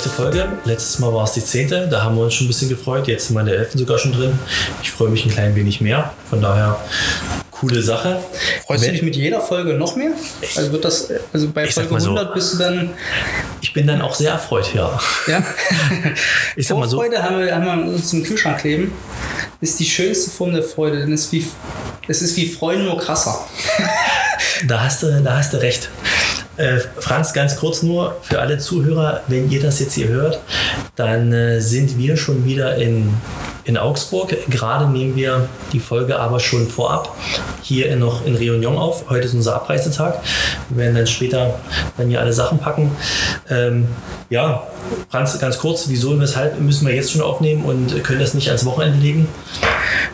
elfte Folge. Letztes Mal war es die zehnte. Da haben wir uns schon ein bisschen gefreut. Jetzt sind wir in der elften sogar schon drin. Ich freue mich ein klein wenig mehr. Von daher coole Sache. Freust Wenn- du dich mit jeder Folge noch mehr? Also wird das, also bei Folge mal so. 100 bist du dann, Ich bin dann auch sehr erfreut, ja. ja? Ich sag mal so. Vorfreude haben wir, haben wir uns im Kühlschrank kleben. Ist die schönste Form der Freude, denn es ist wie, es ist wie Freuen nur krasser. Da hast du, da hast du recht. Äh, Franz, ganz kurz nur für alle Zuhörer, wenn ihr das jetzt hier hört, dann äh, sind wir schon wieder in, in Augsburg. Gerade nehmen wir die Folge aber schon vorab hier noch in Réunion auf. Heute ist unser Abreisetag. Wir werden dann später dann hier alle Sachen packen. Ähm, ja, Franz, ganz kurz, wieso und weshalb müssen wir jetzt schon aufnehmen und können das nicht ans Wochenende legen?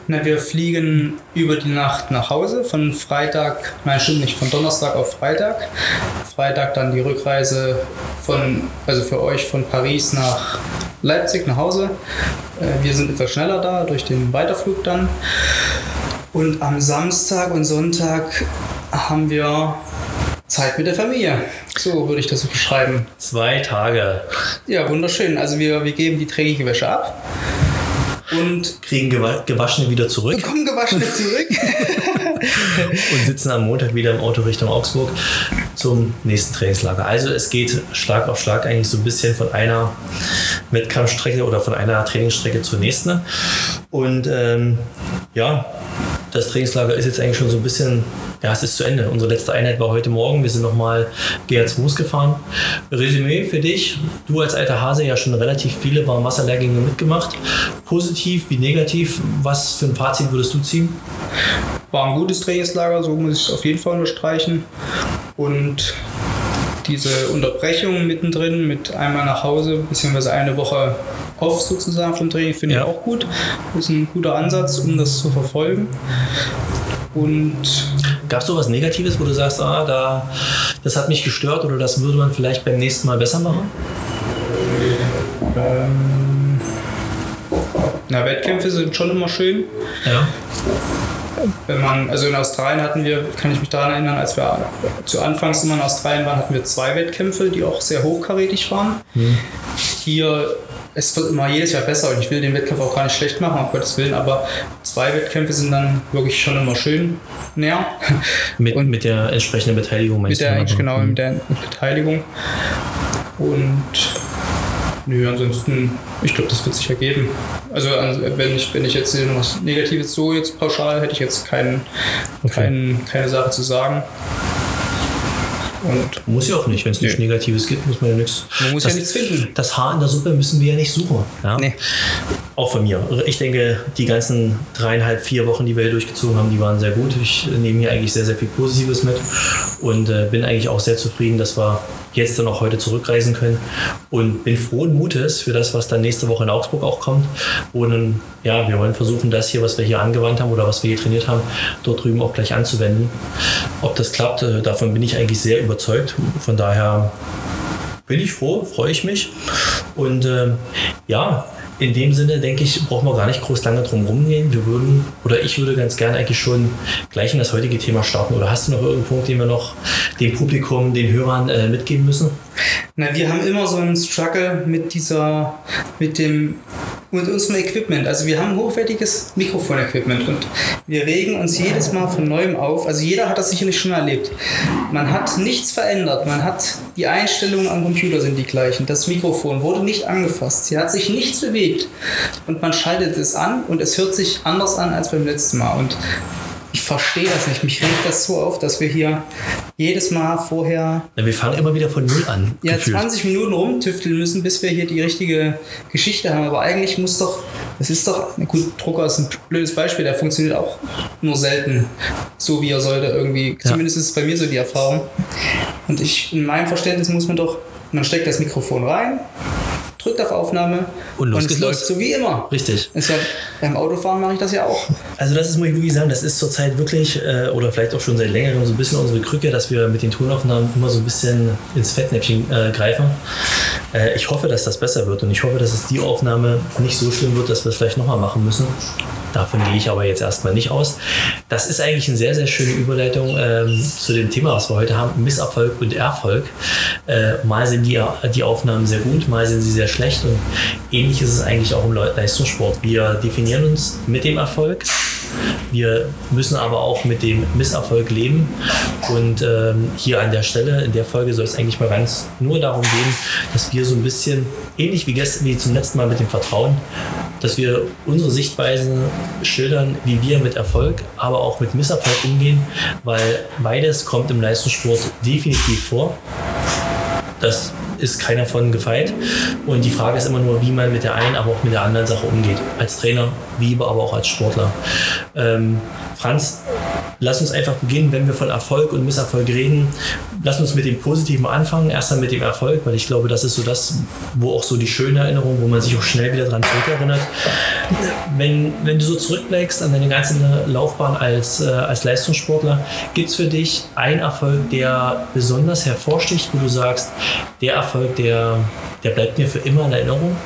Na, wir fliegen über die Nacht nach Hause von Freitag, nein, stimmt nicht, von Donnerstag auf Freitag. Freitag dann die Rückreise von, also für euch von Paris nach Leipzig nach Hause. Äh, Wir sind etwas schneller da durch den Weiterflug dann. Und am Samstag und Sonntag haben wir Zeit mit der Familie. So würde ich das so beschreiben. Zwei Tage Ja, wunderschön. Also wir, wir geben die dreckige Wäsche ab und kriegen gewa gewaschene wieder zurück. kommen gewaschen zurück. und sitzen am Montag wieder im Auto Richtung Augsburg zum nächsten Trainingslager. Also es geht Schlag auf Schlag eigentlich so ein bisschen von einer Wettkampfstrecke oder von einer Trainingsstrecke zur nächsten. Und ähm, ja, das Trainingslager ist jetzt eigentlich schon so ein bisschen, ja, es ist zu Ende. Unsere letzte Einheit war heute Morgen. Wir sind nochmal GH2 Fuß gefahren. Resümee für dich. Du als alter Hase ja schon relativ viele Warmwasserlehrgänge mitgemacht. Positiv wie negativ. Was für ein Fazit würdest du ziehen? War ein gutes Trainingslager, so muss ich es auf jeden Fall unterstreichen. Und diese Unterbrechung mittendrin mit einmal nach Hause, beziehungsweise eine Woche off sozusagen vom Training, finde Ja. ich auch gut. Das ist ein guter Ansatz, um das zu verfolgen. Und Gab es sowas Negatives, wo du sagst, ah, da, das hat mich gestört oder das würde man vielleicht beim nächsten Mal besser machen? ähm, na, Wettkämpfe sind schon immer schön. Ja. Wenn man, also in Australien hatten wir, kann ich mich daran erinnern, als wir zu Anfangs immer in Australien waren, hatten wir zwei Wettkämpfe, die auch sehr hochkarätig waren. Hier, es wird immer jedes Jahr besser und ich will den Wettkampf auch gar nicht schlecht machen, um Gottes Willen, aber zwei Wettkämpfe sind dann wirklich schon immer schön näher. Mit, mit der entsprechenden Beteiligung meinst Mit der, du? eigentlich genau, Mhm. mit der Beteiligung. Und nö, ansonsten, ich glaube, das wird sich ergeben. Also wenn ich, wenn ich jetzt hier noch was Negatives so jetzt pauschal, hätte ich jetzt keinen, Okay. keinen, keine Sache zu sagen. Und Muss ja auch nicht. Wenn es nichts. Negatives gibt, muss man ja nichts. Man muss das, ja nichts finden. Das Haar in der Suppe müssen wir ja nicht suchen. Ja? Nee. Auch von mir. Ich denke, die ganzen dreieinhalb, vier Wochen, die wir hier durchgezogen haben, die waren sehr gut. Ich nehme hier eigentlich sehr, sehr viel Positives mit und äh, bin eigentlich auch sehr zufrieden, dass wir jetzt dann auch heute zurückreisen können und bin frohen Mutes für das, was dann nächste Woche in Augsburg auch kommt. Und ja, wir wollen versuchen, das hier, was wir hier angewandt haben oder was wir hier trainiert haben, dort drüben auch gleich anzuwenden. Ob das klappt, äh, davon bin ich eigentlich sehr überzeugt. Von daher bin ich froh, freue ich mich. Und ähm, ja, in dem Sinne denke ich, brauchen wir gar nicht groß lange drum rumgehen. Wir würden, oder ich würde ganz gerne eigentlich schon gleich in das heutige Thema starten. Oder hast du noch irgendeinen Punkt, den wir noch dem Publikum, den Hörern äh, mitgeben müssen? Na, wir haben immer so einen Struggle mit dieser, mit dem, mit unserem Equipment. Also wir haben hochwertiges Mikrofon-Equipment und wir regen uns jedes Mal von neuem auf. Also jeder hat das sicherlich schon erlebt. Man hat nichts verändert. Man hat die Einstellungen am Computer sind die gleichen. Das Mikrofon wurde nicht angefasst. Sie hat sich nichts bewegt. Und man schaltet es an und es hört sich anders an als beim letzten Mal. Und ich verstehe das nicht. Mich regt das so auf, dass wir hier jedes Mal vorher Na, wir fangen immer wieder von Null an. ja, gefühlt. 20 Minuten rumtüfteln müssen, bis wir hier die richtige Geschichte haben. Aber eigentlich muss doch, das ist doch, gut, Drucker ist ein blödes Beispiel, der funktioniert auch nur selten so, wie er sollte irgendwie. Ja. Zumindest ist es bei mir so die Erfahrung. Und ich, in meinem Verständnis muss man doch, man steckt das Mikrofon rein, drückt auf Aufnahme Und los es geht's läuft los. so wie immer. Richtig. Ist ja, beim Autofahren mache ich das ja auch. Also das ist, muss ich wirklich sagen, das ist zurzeit wirklich, äh, oder vielleicht auch schon seit längerem so ein bisschen unsere Krücke, dass wir mit den Tonaufnahmen immer so ein bisschen ins Fettnäpfchen äh, greifen. Äh, ich hoffe, dass das besser wird und ich hoffe, dass es die Aufnahme nicht so schlimm wird, dass wir es vielleicht nochmal machen müssen. Davon gehe ich aber jetzt erstmal nicht aus. Das ist eigentlich eine sehr, sehr schöne Überleitung ähm, zu dem Thema, was wir heute haben, Misserfolg und Erfolg. Äh, mal sind die, die Aufnahmen sehr gut, mal sind sie sehr schlecht und ähnlich ist es eigentlich auch im Leistungssport. Wir definieren uns mit dem Erfolg, wir müssen aber auch mit dem Misserfolg leben. Und ähm, hier an der Stelle, in der Folge, soll es eigentlich mal ganz nur darum gehen, dass wir so ein bisschen, ähnlich wie gestern, wie zum letzten Mal mit dem Vertrauen, dass wir unsere Sichtweisen schildern, wie wir mit Erfolg, aber auch mit Misserfolg umgehen, weil beides kommt im Leistungssport definitiv vor. Das ist keiner von gefeit. Und die Frage ist immer nur, wie man mit der einen, aber auch mit der anderen Sache umgeht. Als Trainer, wie aber auch als Sportler. Ähm, Franz, lass uns einfach beginnen, wenn wir von Erfolg und Misserfolg reden. Lass uns mit dem Positiven anfangen. Erst einmal mit dem Erfolg, weil ich glaube, das ist so das, wo auch so die schöne Erinnerung, wo man sich auch schnell wieder dran zurückerinnert. Wenn, wenn du so zurückblickst an deine ganze Laufbahn als, äh, als Leistungssportler, gibt es für dich einen Erfolg, der besonders hervorsticht, wo du sagst, der Erfolg, der, der bleibt mir für immer in Erinnerung?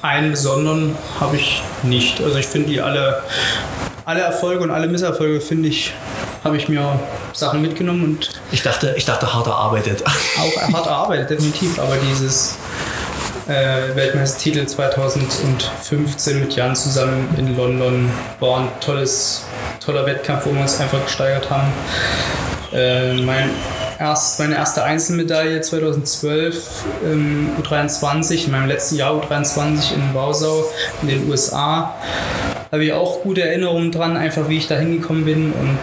Einen besonderen habe ich nicht. Also ich finde die alle alle Erfolge und alle Misserfolge, finde ich, habe ich mir Sachen mitgenommen und. Ich dachte, ich dachte hart erarbeitet. Auch hart erarbeitet, definitiv, aber dieses äh, Weltmeistertitel 2015 mit Jan zusammen in London war ein tolles, toller Wettkampf, wo wir uns einfach gesteigert haben. Äh, mein erst, meine erste Einzelmedaille 2012 ähm, U23, in meinem letzten Jahr U23 in Wausau in den USA habe ich auch gute Erinnerungen dran, einfach wie ich da hingekommen bin und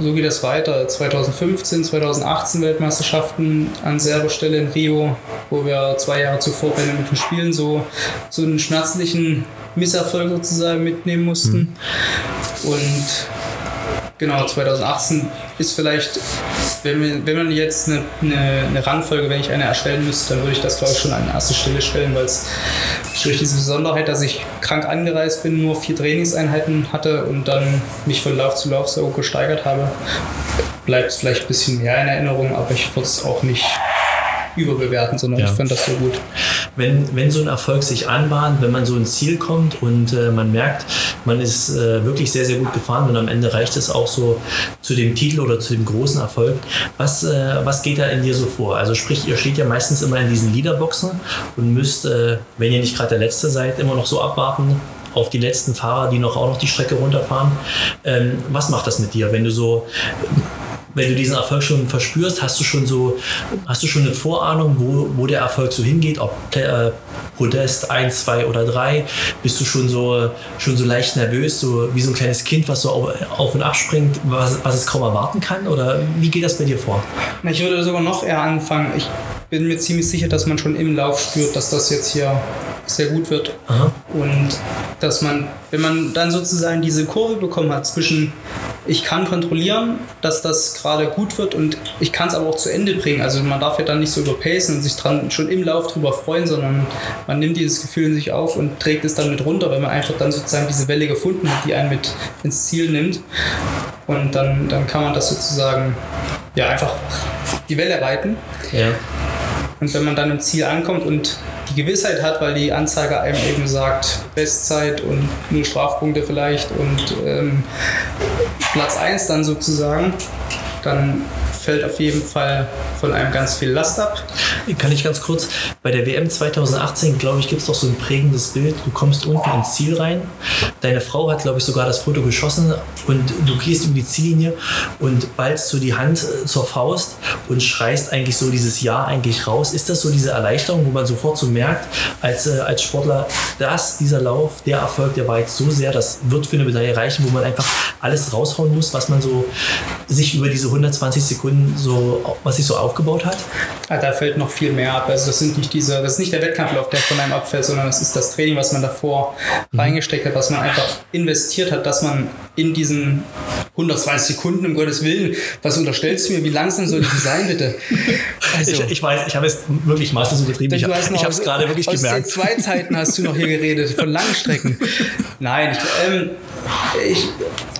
so geht es weiter. 2015, 2018 Weltmeisterschaften an selber Stelle in Rio, wo wir zwei Jahre zuvor bei den Olympischen Spielen so, so einen schmerzlichen Misserfolg sozusagen mitnehmen mussten. Mhm. Und genau, 2018 ist vielleicht, wenn, wir, wenn man jetzt eine, eine, eine Rangfolge, wenn ich eine erstellen müsste, dann würde ich das glaube ich schon an erste Stelle stellen, weil es durch diese Besonderheit, dass ich krank angereist bin, nur vier Trainingseinheiten hatte und dann mich von Lauf zu Lauf so gesteigert habe, bleibt es vielleicht ein bisschen mehr in Erinnerung, aber ich würde es auch nicht überbewerten, sondern ja. ich fand das so gut. Wenn, wenn so ein Erfolg sich anbahnt, wenn man so ins Ziel kommt und äh, man merkt, man ist äh, wirklich sehr, sehr gut gefahren und am Ende reicht es auch so zu dem Titel oder zu dem großen Erfolg. Was, äh, was geht da in dir so vor? Also sprich, ihr steht ja meistens immer in diesen Leaderboxen und müsst, äh, wenn ihr nicht gerade der Letzte seid, immer noch so abwarten, auf die letzten Fahrer, die noch auch noch die Strecke runterfahren. Ähm, was macht das mit dir, wenn du so wenn du diesen Erfolg schon verspürst, hast du schon so, hast du schon eine Vorahnung, wo, wo der Erfolg so hingeht, ob äh, Podest 1, 2 oder 3? Bist du schon so, schon so leicht nervös, so wie so ein kleines Kind, was so auf, auf und ab springt, was, was es kaum erwarten kann? Oder wie geht das bei dir vor? Ich würde sogar noch eher anfangen. Ich bin mir ziemlich sicher, dass man schon im Lauf spürt, dass das jetzt hier sehr gut wird. Aha. Und dass man, wenn man dann sozusagen diese Kurve bekommen hat zwischen ich kann kontrollieren, dass das gerade gut wird und ich kann es aber auch zu Ende bringen. Also man darf ja dann nicht so überpacen und sich dran schon im Lauf drüber freuen, sondern man nimmt dieses Gefühl in sich auf und trägt es dann mit runter, wenn man einfach dann sozusagen diese Welle gefunden hat, die einen mit ins Ziel nimmt. Und dann, dann kann man das sozusagen ja einfach die Welle reiten. Ja. Und wenn man dann im Ziel ankommt und die Gewissheit hat, weil die Anzeige einem eben sagt, Bestzeit und nur Strafpunkte vielleicht und ähm, Platz 1 dann sozusagen, dann fällt auf jeden Fall von einem ganz viel Last ab. Kann ich ganz kurz, bei der WM 2018, glaube ich, gibt es doch so ein prägendes Bild. Du kommst unten ins Ziel rein. Deine Frau hat, glaube ich, sogar das Foto geschossen und du gehst um die Ziellinie und ballst so die Hand äh, zur Faust und schreist eigentlich so dieses Ja eigentlich raus. Ist das so diese Erleichterung, wo man sofort so merkt, als, äh, als Sportler, dass dieser Lauf, der Erfolg, der war jetzt so sehr, das wird für eine Medaille reichen, wo man einfach alles raushauen muss, was man so sich über diese 120 Sekunden so, was sich so aufgebaut hat? Ah, da fällt noch viel mehr ab. Also das sind nicht diese, das ist nicht der Wettkampflauf, der von einem abfällt, sondern das ist das Training, was man davor mhm. reingesteckt hat, was man einfach investiert hat, dass man in diesen 120 Sekunden, um Gottes Willen, was unterstellst du mir? Wie langsam soll die sein, bitte? Also, ich, ich weiß, ich habe es wirklich maßlos übertrieben. Ich, ich habe es gerade wirklich aus gemerkt. Aus zwei Zeiten hast du noch hier geredet, von Langstrecken. Nein, ich, ähm, ich,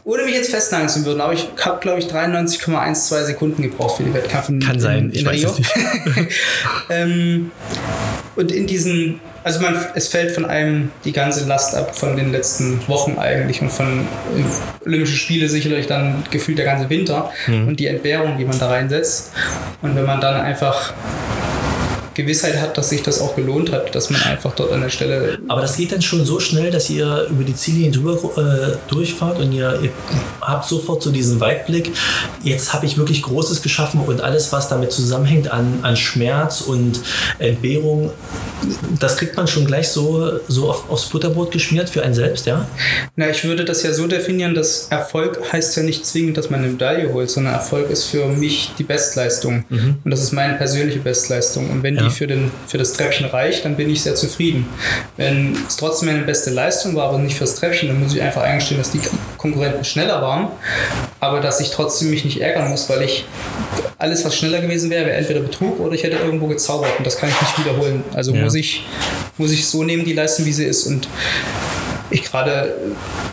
ohne mich jetzt festnageln zu würden, aber ich habe, glaube ich, 93,12 Sekunden gebraucht für die Wettkampf. Kann sein, in, ich weiß Rio. es nicht. ähm, und in diesen also man, es fällt von einem die ganze Last ab von den letzten Wochen eigentlich und von äh, Olympische Spiele sicherlich dann gefühlt der ganze Winter mhm. und die Entbehrung, die man da reinsetzt. Und wenn man dann einfach Gewissheit hat, dass sich das auch gelohnt hat, dass man einfach dort an der Stelle. Aber das geht dann schon so schnell, dass ihr über die Ziellinie drüber äh, durchfahrt und ihr, ihr, habt sofort so diesen Weitblick. Jetzt habe ich wirklich Großes geschaffen und alles, was damit zusammenhängt an, an Schmerz und Entbehrung, das kriegt man schon gleich so, so auf, aufs Butterbrot geschmiert für einen selbst, ja? Na, ich würde das ja so definieren, dass Erfolg heißt ja nicht zwingend, dass man eine Medaille holt, sondern Erfolg ist für mich die Bestleistung. Mhm. Und das ist meine persönliche Bestleistung. Und wenn ja. die für, den, für das Treppchen reicht, dann bin ich sehr zufrieden. Wenn es trotzdem meine beste Leistung war, aber nicht fürs Treppchen, dann muss ich einfach eingestehen, dass die Konkurrenten schneller waren, aber dass ich trotzdem mich nicht ärgern muss, weil ich alles, was schneller gewesen wäre, wäre entweder Betrug oder ich hätte irgendwo gezaubert und das kann ich nicht wiederholen. Also ja. muss, ich, muss ich so nehmen, die Leistung, wie sie ist. Und ich gerade,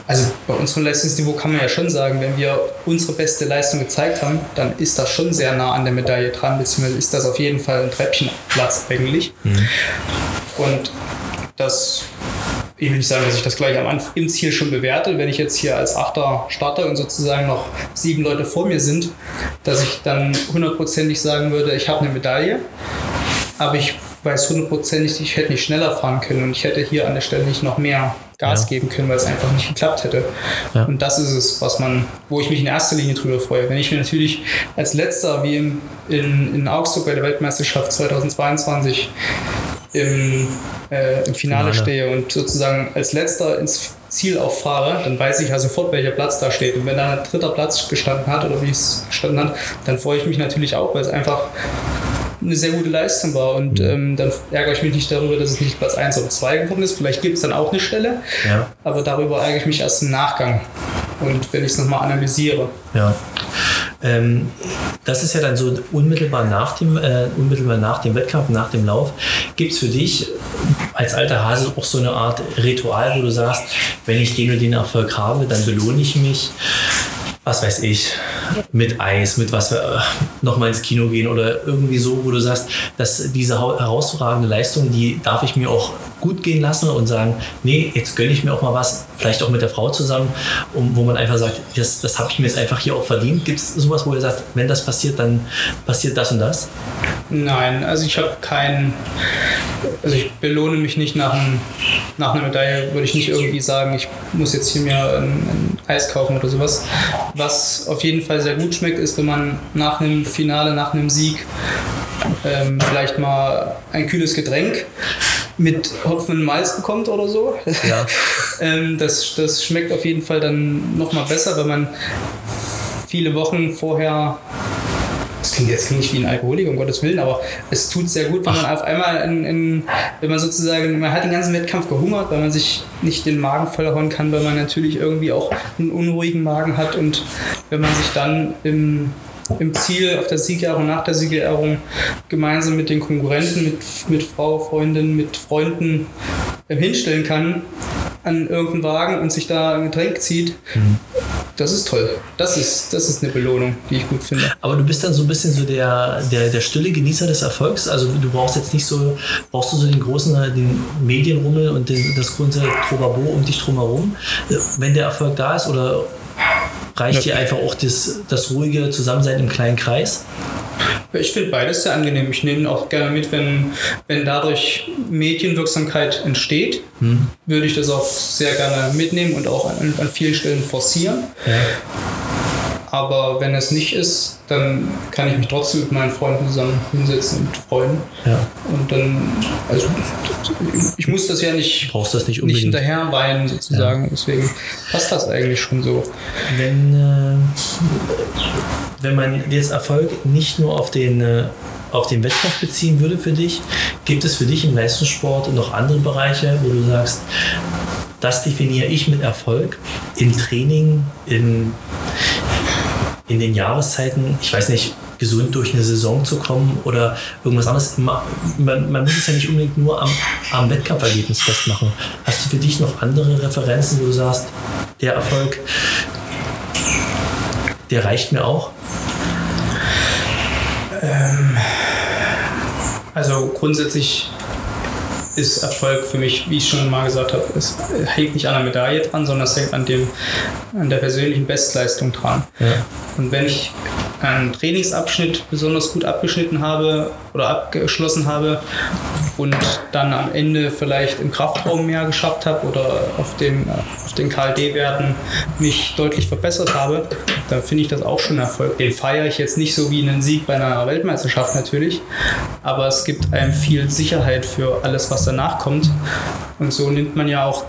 also bei unserem Leistungsniveau kann man ja schon sagen, wenn wir unsere beste Leistung gezeigt haben, dann ist das schon sehr nah an der Medaille dran, beziehungsweise ist das auf jeden Fall ein Treppchenplatz eigentlich. Mhm. Und das, ich will nicht sagen, dass ich das gleich am Anfang im Ziel schon bewerte, wenn ich jetzt hier als Achter starte und sozusagen noch sieben Leute vor mir sind, dass ich dann hundertprozentig sagen würde, ich habe eine Medaille, aber ich weiß hundertprozentig, ich hätte nicht schneller fahren können und ich hätte hier an der Stelle nicht noch mehr Gas ja. geben können, weil es einfach nicht geklappt hätte. Ja. Und das ist es, was man, wo ich mich in erster Linie drüber freue. Wenn ich mir natürlich als letzter, wie in, in, in Augsburg bei der Weltmeisterschaft 2022 im, äh, im Finale, Finale, stehe und sozusagen als letzter ins Ziel auffahre, dann weiß ich ja sofort, welcher Platz da steht. Und wenn da ein dritter Platz gestanden hat oder wie es gestanden hat, dann freue ich mich natürlich auch, weil es einfach eine sehr gute Leistung war. Und mhm. ähm, dann ärgere ich mich nicht darüber, dass es nicht Platz 1 oder 2 geworden ist. Vielleicht gibt es dann auch eine Stelle, ja. aber darüber ärgere ich mich erst im Nachgang. Und wenn ich es nochmal analysiere. Ja. Ähm, das ist ja dann so unmittelbar nach dem, äh, unmittelbar nach dem Wettkampf, nach dem Lauf. Gibt es für dich als alter Hase auch so eine Art Ritual, wo du sagst, wenn ich den und den Erfolg habe, dann belohne ich mich? Was weiß ich, mit Eis, mit was wir äh, nochmal ins Kino gehen oder irgendwie so, wo du sagst, dass diese herausragende Leistung, die darf ich mir auch gut gehen lassen und sagen, nee, jetzt gönne ich mir auch mal was, vielleicht auch mit der Frau zusammen, um, wo man einfach sagt, das, das habe ich mir jetzt einfach hier auch verdient. Gibt es sowas, wo ihr sagt, wenn das passiert, dann passiert das und das? Nein, also ich habe keinen, also ich belohne mich nicht nach, einem, nach einer Medaille, würde ich nicht irgendwie sagen, ich muss jetzt hier mir ein, ein Eis kaufen oder sowas. Was auf jeden Fall sehr gut schmeckt, ist, wenn man nach einem Finale, nach einem Sieg ähm, vielleicht mal ein kühles Getränk mit Hopfen und Malz bekommt oder so. Ja. ähm, das, das schmeckt auf jeden Fall dann nochmal besser, wenn man viele Wochen vorher das klingt jetzt nicht wie ein Alkoholiker, um Gottes Willen, aber es tut sehr gut, wenn man auf einmal, in, in, wenn man sozusagen, man hat den ganzen Wettkampf gehungert, weil man sich nicht den Magen vollhauen kann, weil man natürlich irgendwie auch einen unruhigen Magen hat und wenn man sich dann im, im Ziel auf der Siegerehrung, nach der Siegerehrung gemeinsam mit den Konkurrenten, mit, mit Frau, Freundin, mit Freunden hinstellen kann an irgendeinen Wagen und sich da ein Getränk zieht, mhm. Das ist toll. Das ist, das ist eine Belohnung, die ich gut finde. Aber du bist dann so ein bisschen so der, der, der stille Genießer des Erfolgs. Also du brauchst jetzt nicht so, brauchst du so den großen, den Medienrummel und den, das große Trobabo um dich drumherum, wenn der Erfolg da ist oder reicht dir einfach auch das, das ruhige Zusammensein im kleinen Kreis? Ich finde beides sehr angenehm. Ich nehme auch gerne mit, wenn, wenn dadurch Medienwirksamkeit entsteht, hm. würde ich das auch sehr gerne mitnehmen und auch an, an vielen Stellen forcieren. Ja. Aber wenn es nicht ist, dann kann ich mich trotzdem mit meinen Freunden zusammen hinsetzen und freuen. Ja. Und dann, also ich muss das ja nicht, Brauchst das nicht, nicht hinterher weinen sozusagen. Ja. Deswegen passt das eigentlich schon so. Wenn, äh, wenn man jetzt Erfolg nicht nur auf den äh, auf den Wettkampf beziehen würde für dich, gibt es für dich im Leistungssport noch andere Bereiche, wo du sagst, das definiere ich mit Erfolg im Training, in, in den Jahreszeiten, ich weiß nicht, gesund durch eine Saison zu kommen oder irgendwas anderes. Man, man muss es ja nicht unbedingt nur am, am Wettkampfergebnis festmachen. Hast du für dich noch andere Referenzen, wo du sagst, der Erfolg, der reicht mir auch? Ähm, also grundsätzlich ist Erfolg für mich, wie ich schon mal gesagt habe, es hängt nicht an der Medaille dran, sondern es hängt an, dem, an der persönlichen Bestleistung dran. Ja. Und wenn ich einen Trainingsabschnitt besonders gut abgeschnitten habe oder abgeschlossen habe und dann am Ende vielleicht im Kraftraum mehr geschafft habe oder auf, dem, auf den KLD-Werten mich deutlich verbessert habe, dann finde ich das auch schon Erfolg. Den feiere ich jetzt nicht so wie einen Sieg bei einer Weltmeisterschaft natürlich, aber es gibt einem viel Sicherheit für alles, was danach kommt. Und so nimmt man ja auch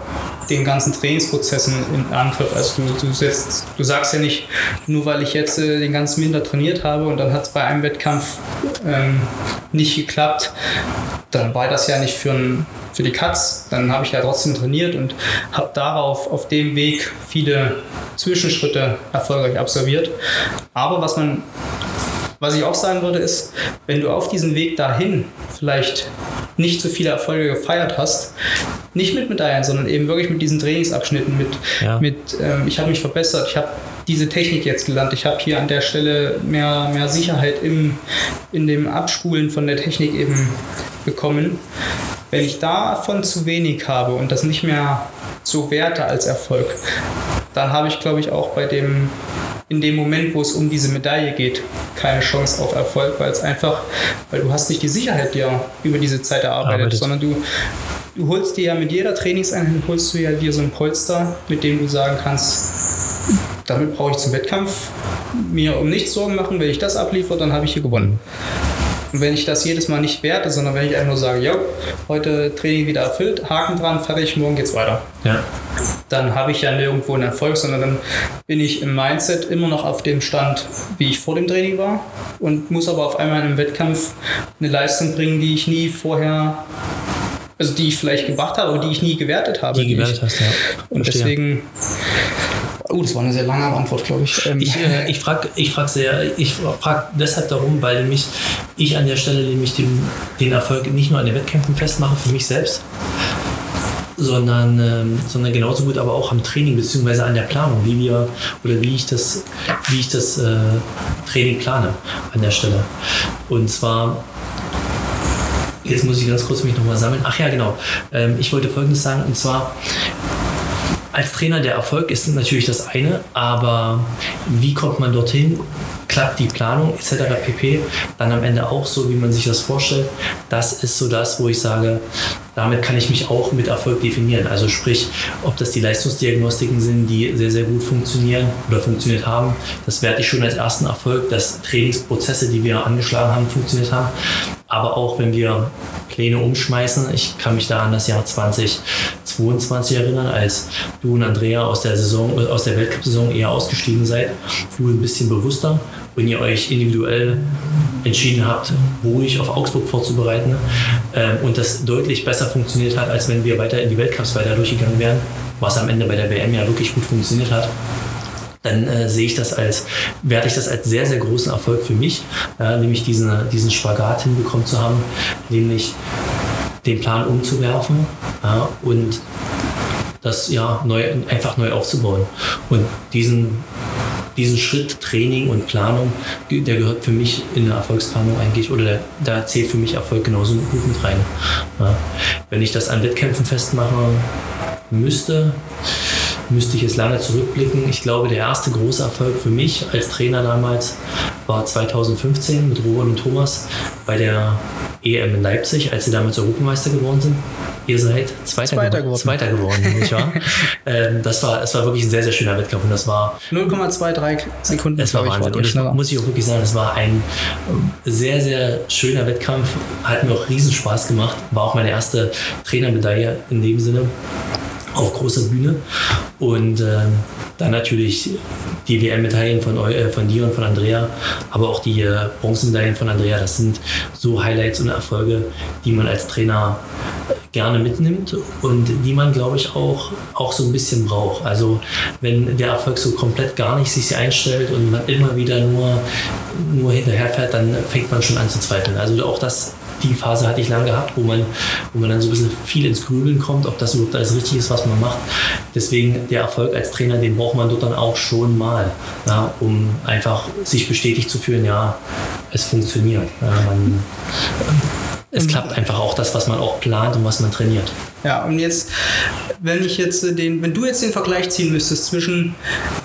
den ganzen Trainingsprozessen in Angriff. Also du, du, setzt, du sagst ja nicht, nur weil ich jetzt äh, den ganzen Winter trainiert habe und dann hat es bei einem Wettkampf ähm, nicht geklappt, dann war das ja nicht für, ein, für die Katz. Dann habe ich ja trotzdem trainiert und habe darauf auf dem Weg viele Zwischenschritte erfolgreich absolviert. Aber was man was ich auch sagen würde, ist, wenn du auf diesem Weg dahin vielleicht nicht so viele Erfolge gefeiert hast, nicht mit Medaillen, sondern eben wirklich mit diesen Trainingsabschnitten, mit, ja. mit ähm, ich habe mich verbessert, ich habe diese Technik jetzt gelernt, ich habe hier an der Stelle mehr, mehr Sicherheit im, in dem Abspulen von der Technik eben bekommen. Wenn ich davon zu wenig habe und das nicht mehr so werte als Erfolg, dann habe ich, glaube ich, auch bei dem in dem Moment, wo es um diese Medaille geht, keine Chance auf Erfolg, weil es einfach, weil du hast nicht die Sicherheit dir über diese Zeit erarbeitet, Arbeitet. sondern du, du holst dir ja mit jeder Trainingseinheit, holst du ja dir so ein Polster, mit dem du sagen kannst, damit brauche ich zum Wettkampf mir um nichts Sorgen machen, wenn ich das abliefere, dann habe ich hier gewonnen. Und wenn ich das jedes Mal nicht werte, sondern wenn ich einfach nur sage, ja, heute Training wieder erfüllt, Haken dran, fertig, morgen geht's weiter. Ja. Dann habe ich ja nirgendwo einen Erfolg, sondern dann bin ich im Mindset immer noch auf dem Stand, wie ich vor dem Training war und muss aber auf einmal im Wettkampf eine Leistung bringen, die ich nie vorher also die ich vielleicht gebracht habe, aber die ich nie gewertet habe. Die gewertet hast, ja. Und deswegen Oh, das war eine sehr lange Antwort, glaube ich. Ähm. Ich, äh, ich frage ich frag sehr, ich frage deshalb darum, weil nämlich ich an der Stelle nämlich den, den Erfolg nicht nur an den Wettkämpfen festmache für mich selbst, sondern, ähm, sondern genauso gut aber auch am Training bzw. an der Planung, wie wir oder wie ich das, wie ich das äh, Training plane an der Stelle. Und zwar Jetzt muss ich ganz kurz mich nochmal sammeln. Ach ja, genau. Ähm, ich wollte Folgendes sagen, und zwar, als Trainer der Erfolg ist natürlich das eine, aber wie kommt man dorthin? Klappt die Planung etc. pp. Dann am Ende auch so, wie man sich das vorstellt. Das ist so das, wo ich sage, damit kann ich mich auch mit Erfolg definieren. Also sprich, ob das die Leistungsdiagnostiken sind, die sehr, sehr gut funktionieren oder funktioniert haben, das werte ich schon als ersten Erfolg, dass Trainingsprozesse, die wir angeschlagen haben, funktioniert haben. Aber auch wenn wir Pläne umschmeißen, ich kann mich da an das Jahr 2022 erinnern, als du und Andrea aus der Saison, aus der Weltcup-Saison eher ausgestiegen seid, wohl ein bisschen bewusster, wenn ihr euch individuell entschieden habt, ruhig auf Augsburg vorzubereiten ähm, und das deutlich besser funktioniert hat, als wenn wir weiter in die Weltcups weiter durchgegangen wären, was am Ende bei der WM ja wirklich gut funktioniert hat dann äh, sehe ich das als, werte ich das als sehr, sehr großen Erfolg für mich, äh, nämlich diesen, diesen Spagat hinbekommen zu haben, nämlich den Plan umzuwerfen ja, und das ja neu, einfach neu aufzubauen. Und diesen, diesen Schritt Training und Planung, der gehört für mich in der Erfolgsplanung eigentlich, oder da zählt für mich Erfolg genauso gut mit rein. Ja. Wenn ich das an Wettkämpfen festmachen müsste, müsste ich jetzt lange zurückblicken. Ich glaube, der erste große Erfolg für mich als Trainer damals war 2015 mit Robert und Thomas bei der EM in Leipzig, als sie damals Europameister geworden sind. Ihr seid Zweiter, Zweiter geworden. Zweiter geworden, nicht wahr? ähm, das, war, das war wirklich ein sehr, sehr schöner Wettkampf und das war 0,23 Sekunden. Es war Wahnsinn und das muss ich auch wirklich sagen, es war ein sehr, sehr schöner Wettkampf. Hat mir auch riesen Spaß gemacht. War auch meine erste Trainermedaille in dem Sinne auf großer Bühne. Und äh, dann natürlich die WM-Medaillen von, äh, von dir und von Andrea, aber auch die äh, Bronzemedaillen von Andrea. Das sind so Highlights und Erfolge, die man als Trainer gerne mitnimmt und die man, glaube ich, auch, auch so ein bisschen braucht. Also wenn der Erfolg so komplett gar nicht sich einstellt und man immer wieder nur, nur hinterherfährt, dann fängt man schon an zu zweifeln. Also auch das die Phase hatte ich lange gehabt, wo man, wo man dann so ein bisschen viel ins Grübeln kommt, ob das überhaupt alles richtig ist, was man macht. Deswegen der Erfolg als Trainer, den braucht man dort dann auch schon mal, ja, um einfach sich bestätigt zu fühlen, ja, es funktioniert. Ja, man, es klappt einfach auch das, was man auch plant und was man trainiert. Ja, und jetzt, wenn ich jetzt den, wenn du jetzt den Vergleich ziehen müsstest zwischen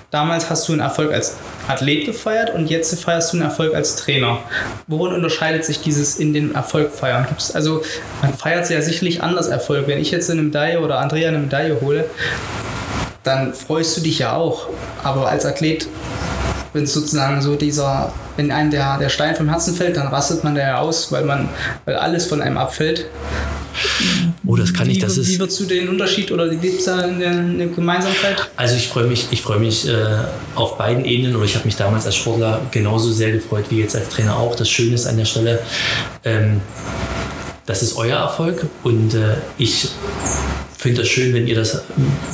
damals hast du einen Erfolg als Athlet gefeiert und jetzt feierst du einen Erfolg als Trainer. Worin unterscheidet sich dieses in den Erfolg feiern? Gibt's, also man feiert ja sicherlich anders Erfolg. Wenn ich jetzt eine Medaille oder Andrea eine Medaille hole, dann freust du dich ja auch. Aber als Athlet, wenn sozusagen so dieser, wenn einem der, der Stein vom Herzen fällt, dann rastet man da ja aus, weil man, weil alles von einem abfällt. Oh, das kann wie, ich, das wie ist. würdest du den Unterschied oder gibt es da eine, eine Gemeinsamkeit? Also ich freue mich, ich freue mich äh, auf beiden Ebenen und ich habe mich damals als Sportler genauso sehr gefreut wie jetzt als Trainer auch. Das Schöne ist an der Stelle, ähm, das ist euer Erfolg und äh, ich finde es schön, wenn ihr das,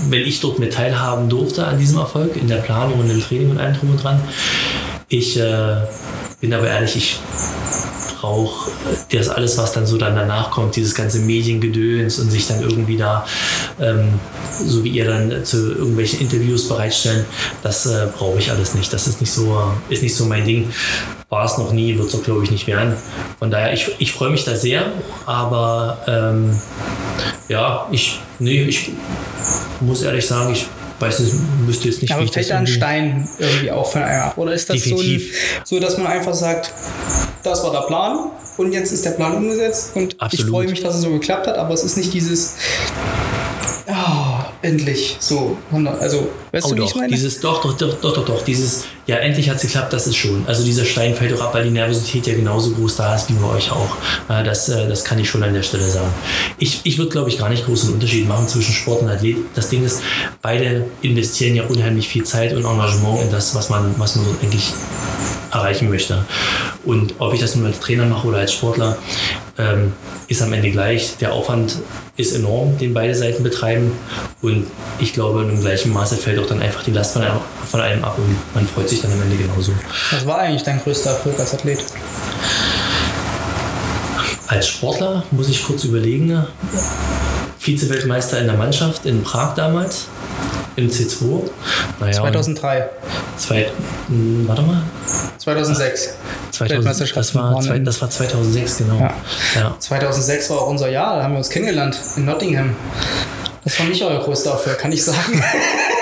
wenn ich dort mit teilhaben durfte an diesem Erfolg, in der Planung und im Training und allem drum und dran. Ich äh, bin aber ehrlich, ich brauche das alles, was dann so dann danach kommt, dieses ganze Mediengedöns und sich dann irgendwie da, ähm, so wie ihr dann zu irgendwelchen Interviews bereitstellen, das äh, brauche ich alles nicht. Das ist nicht so, ist nicht so mein Ding. War es noch nie, wird es auch, glaube ich, nicht werden. Von daher, ich, ich freue mich da sehr, aber ähm, ja, ich, nee, ich muss ehrlich sagen, ich weiß es, wüsste jetzt nicht, Aber fällt da ein Stein irgendwie auch von einem ab? Oder ist das so, so, dass man einfach sagt, das war der Plan und jetzt ist der Plan umgesetzt und ich Absolut. freue mich, dass es so geklappt hat, aber es ist nicht dieses, ah, endlich, so, also, weißt Oh du, wie doch, ich meine? dieses, doch, doch, doch, doch, doch, doch, dieses, ja, endlich hat es geklappt, das ist schon. Also dieser Stein fällt doch ab, weil die Nervosität ja genauso groß da ist wie bei euch auch. Äh, Das, äh, das kann ich schon an der Stelle sagen. Ich, ich würde, glaube ich, gar nicht großen Unterschied machen zwischen Sport und Athlet. Das Ding ist, beide investieren ja unheimlich viel Zeit und Engagement in das, was man, was man so eigentlich erreichen möchte. Und ob ich das nun als Trainer mache oder als Sportler, ähm, ist am Ende gleich. Der Aufwand ist enorm, den beide Seiten betreiben. Und ich glaube, in gleichem Maße fällt auch dann einfach die Last von einem, von einem ab und man freut sich dann am Ende genauso. Was war eigentlich dein größter Erfolg als Athlet? Als Sportler muss ich kurz überlegen. Vize-Weltmeister in der Mannschaft in Prag damals, im C2. Naja, 2003, Zwei, hm, warte mal. 2006. 2000, Weltmeisterschaft das, war, zwei, das war 2006, genau. Ja. Ja. 2006 war auch unser Jahr, da haben wir uns kennengelernt in Nottingham. Das war nicht euer größter Erfolg, kann ich sagen.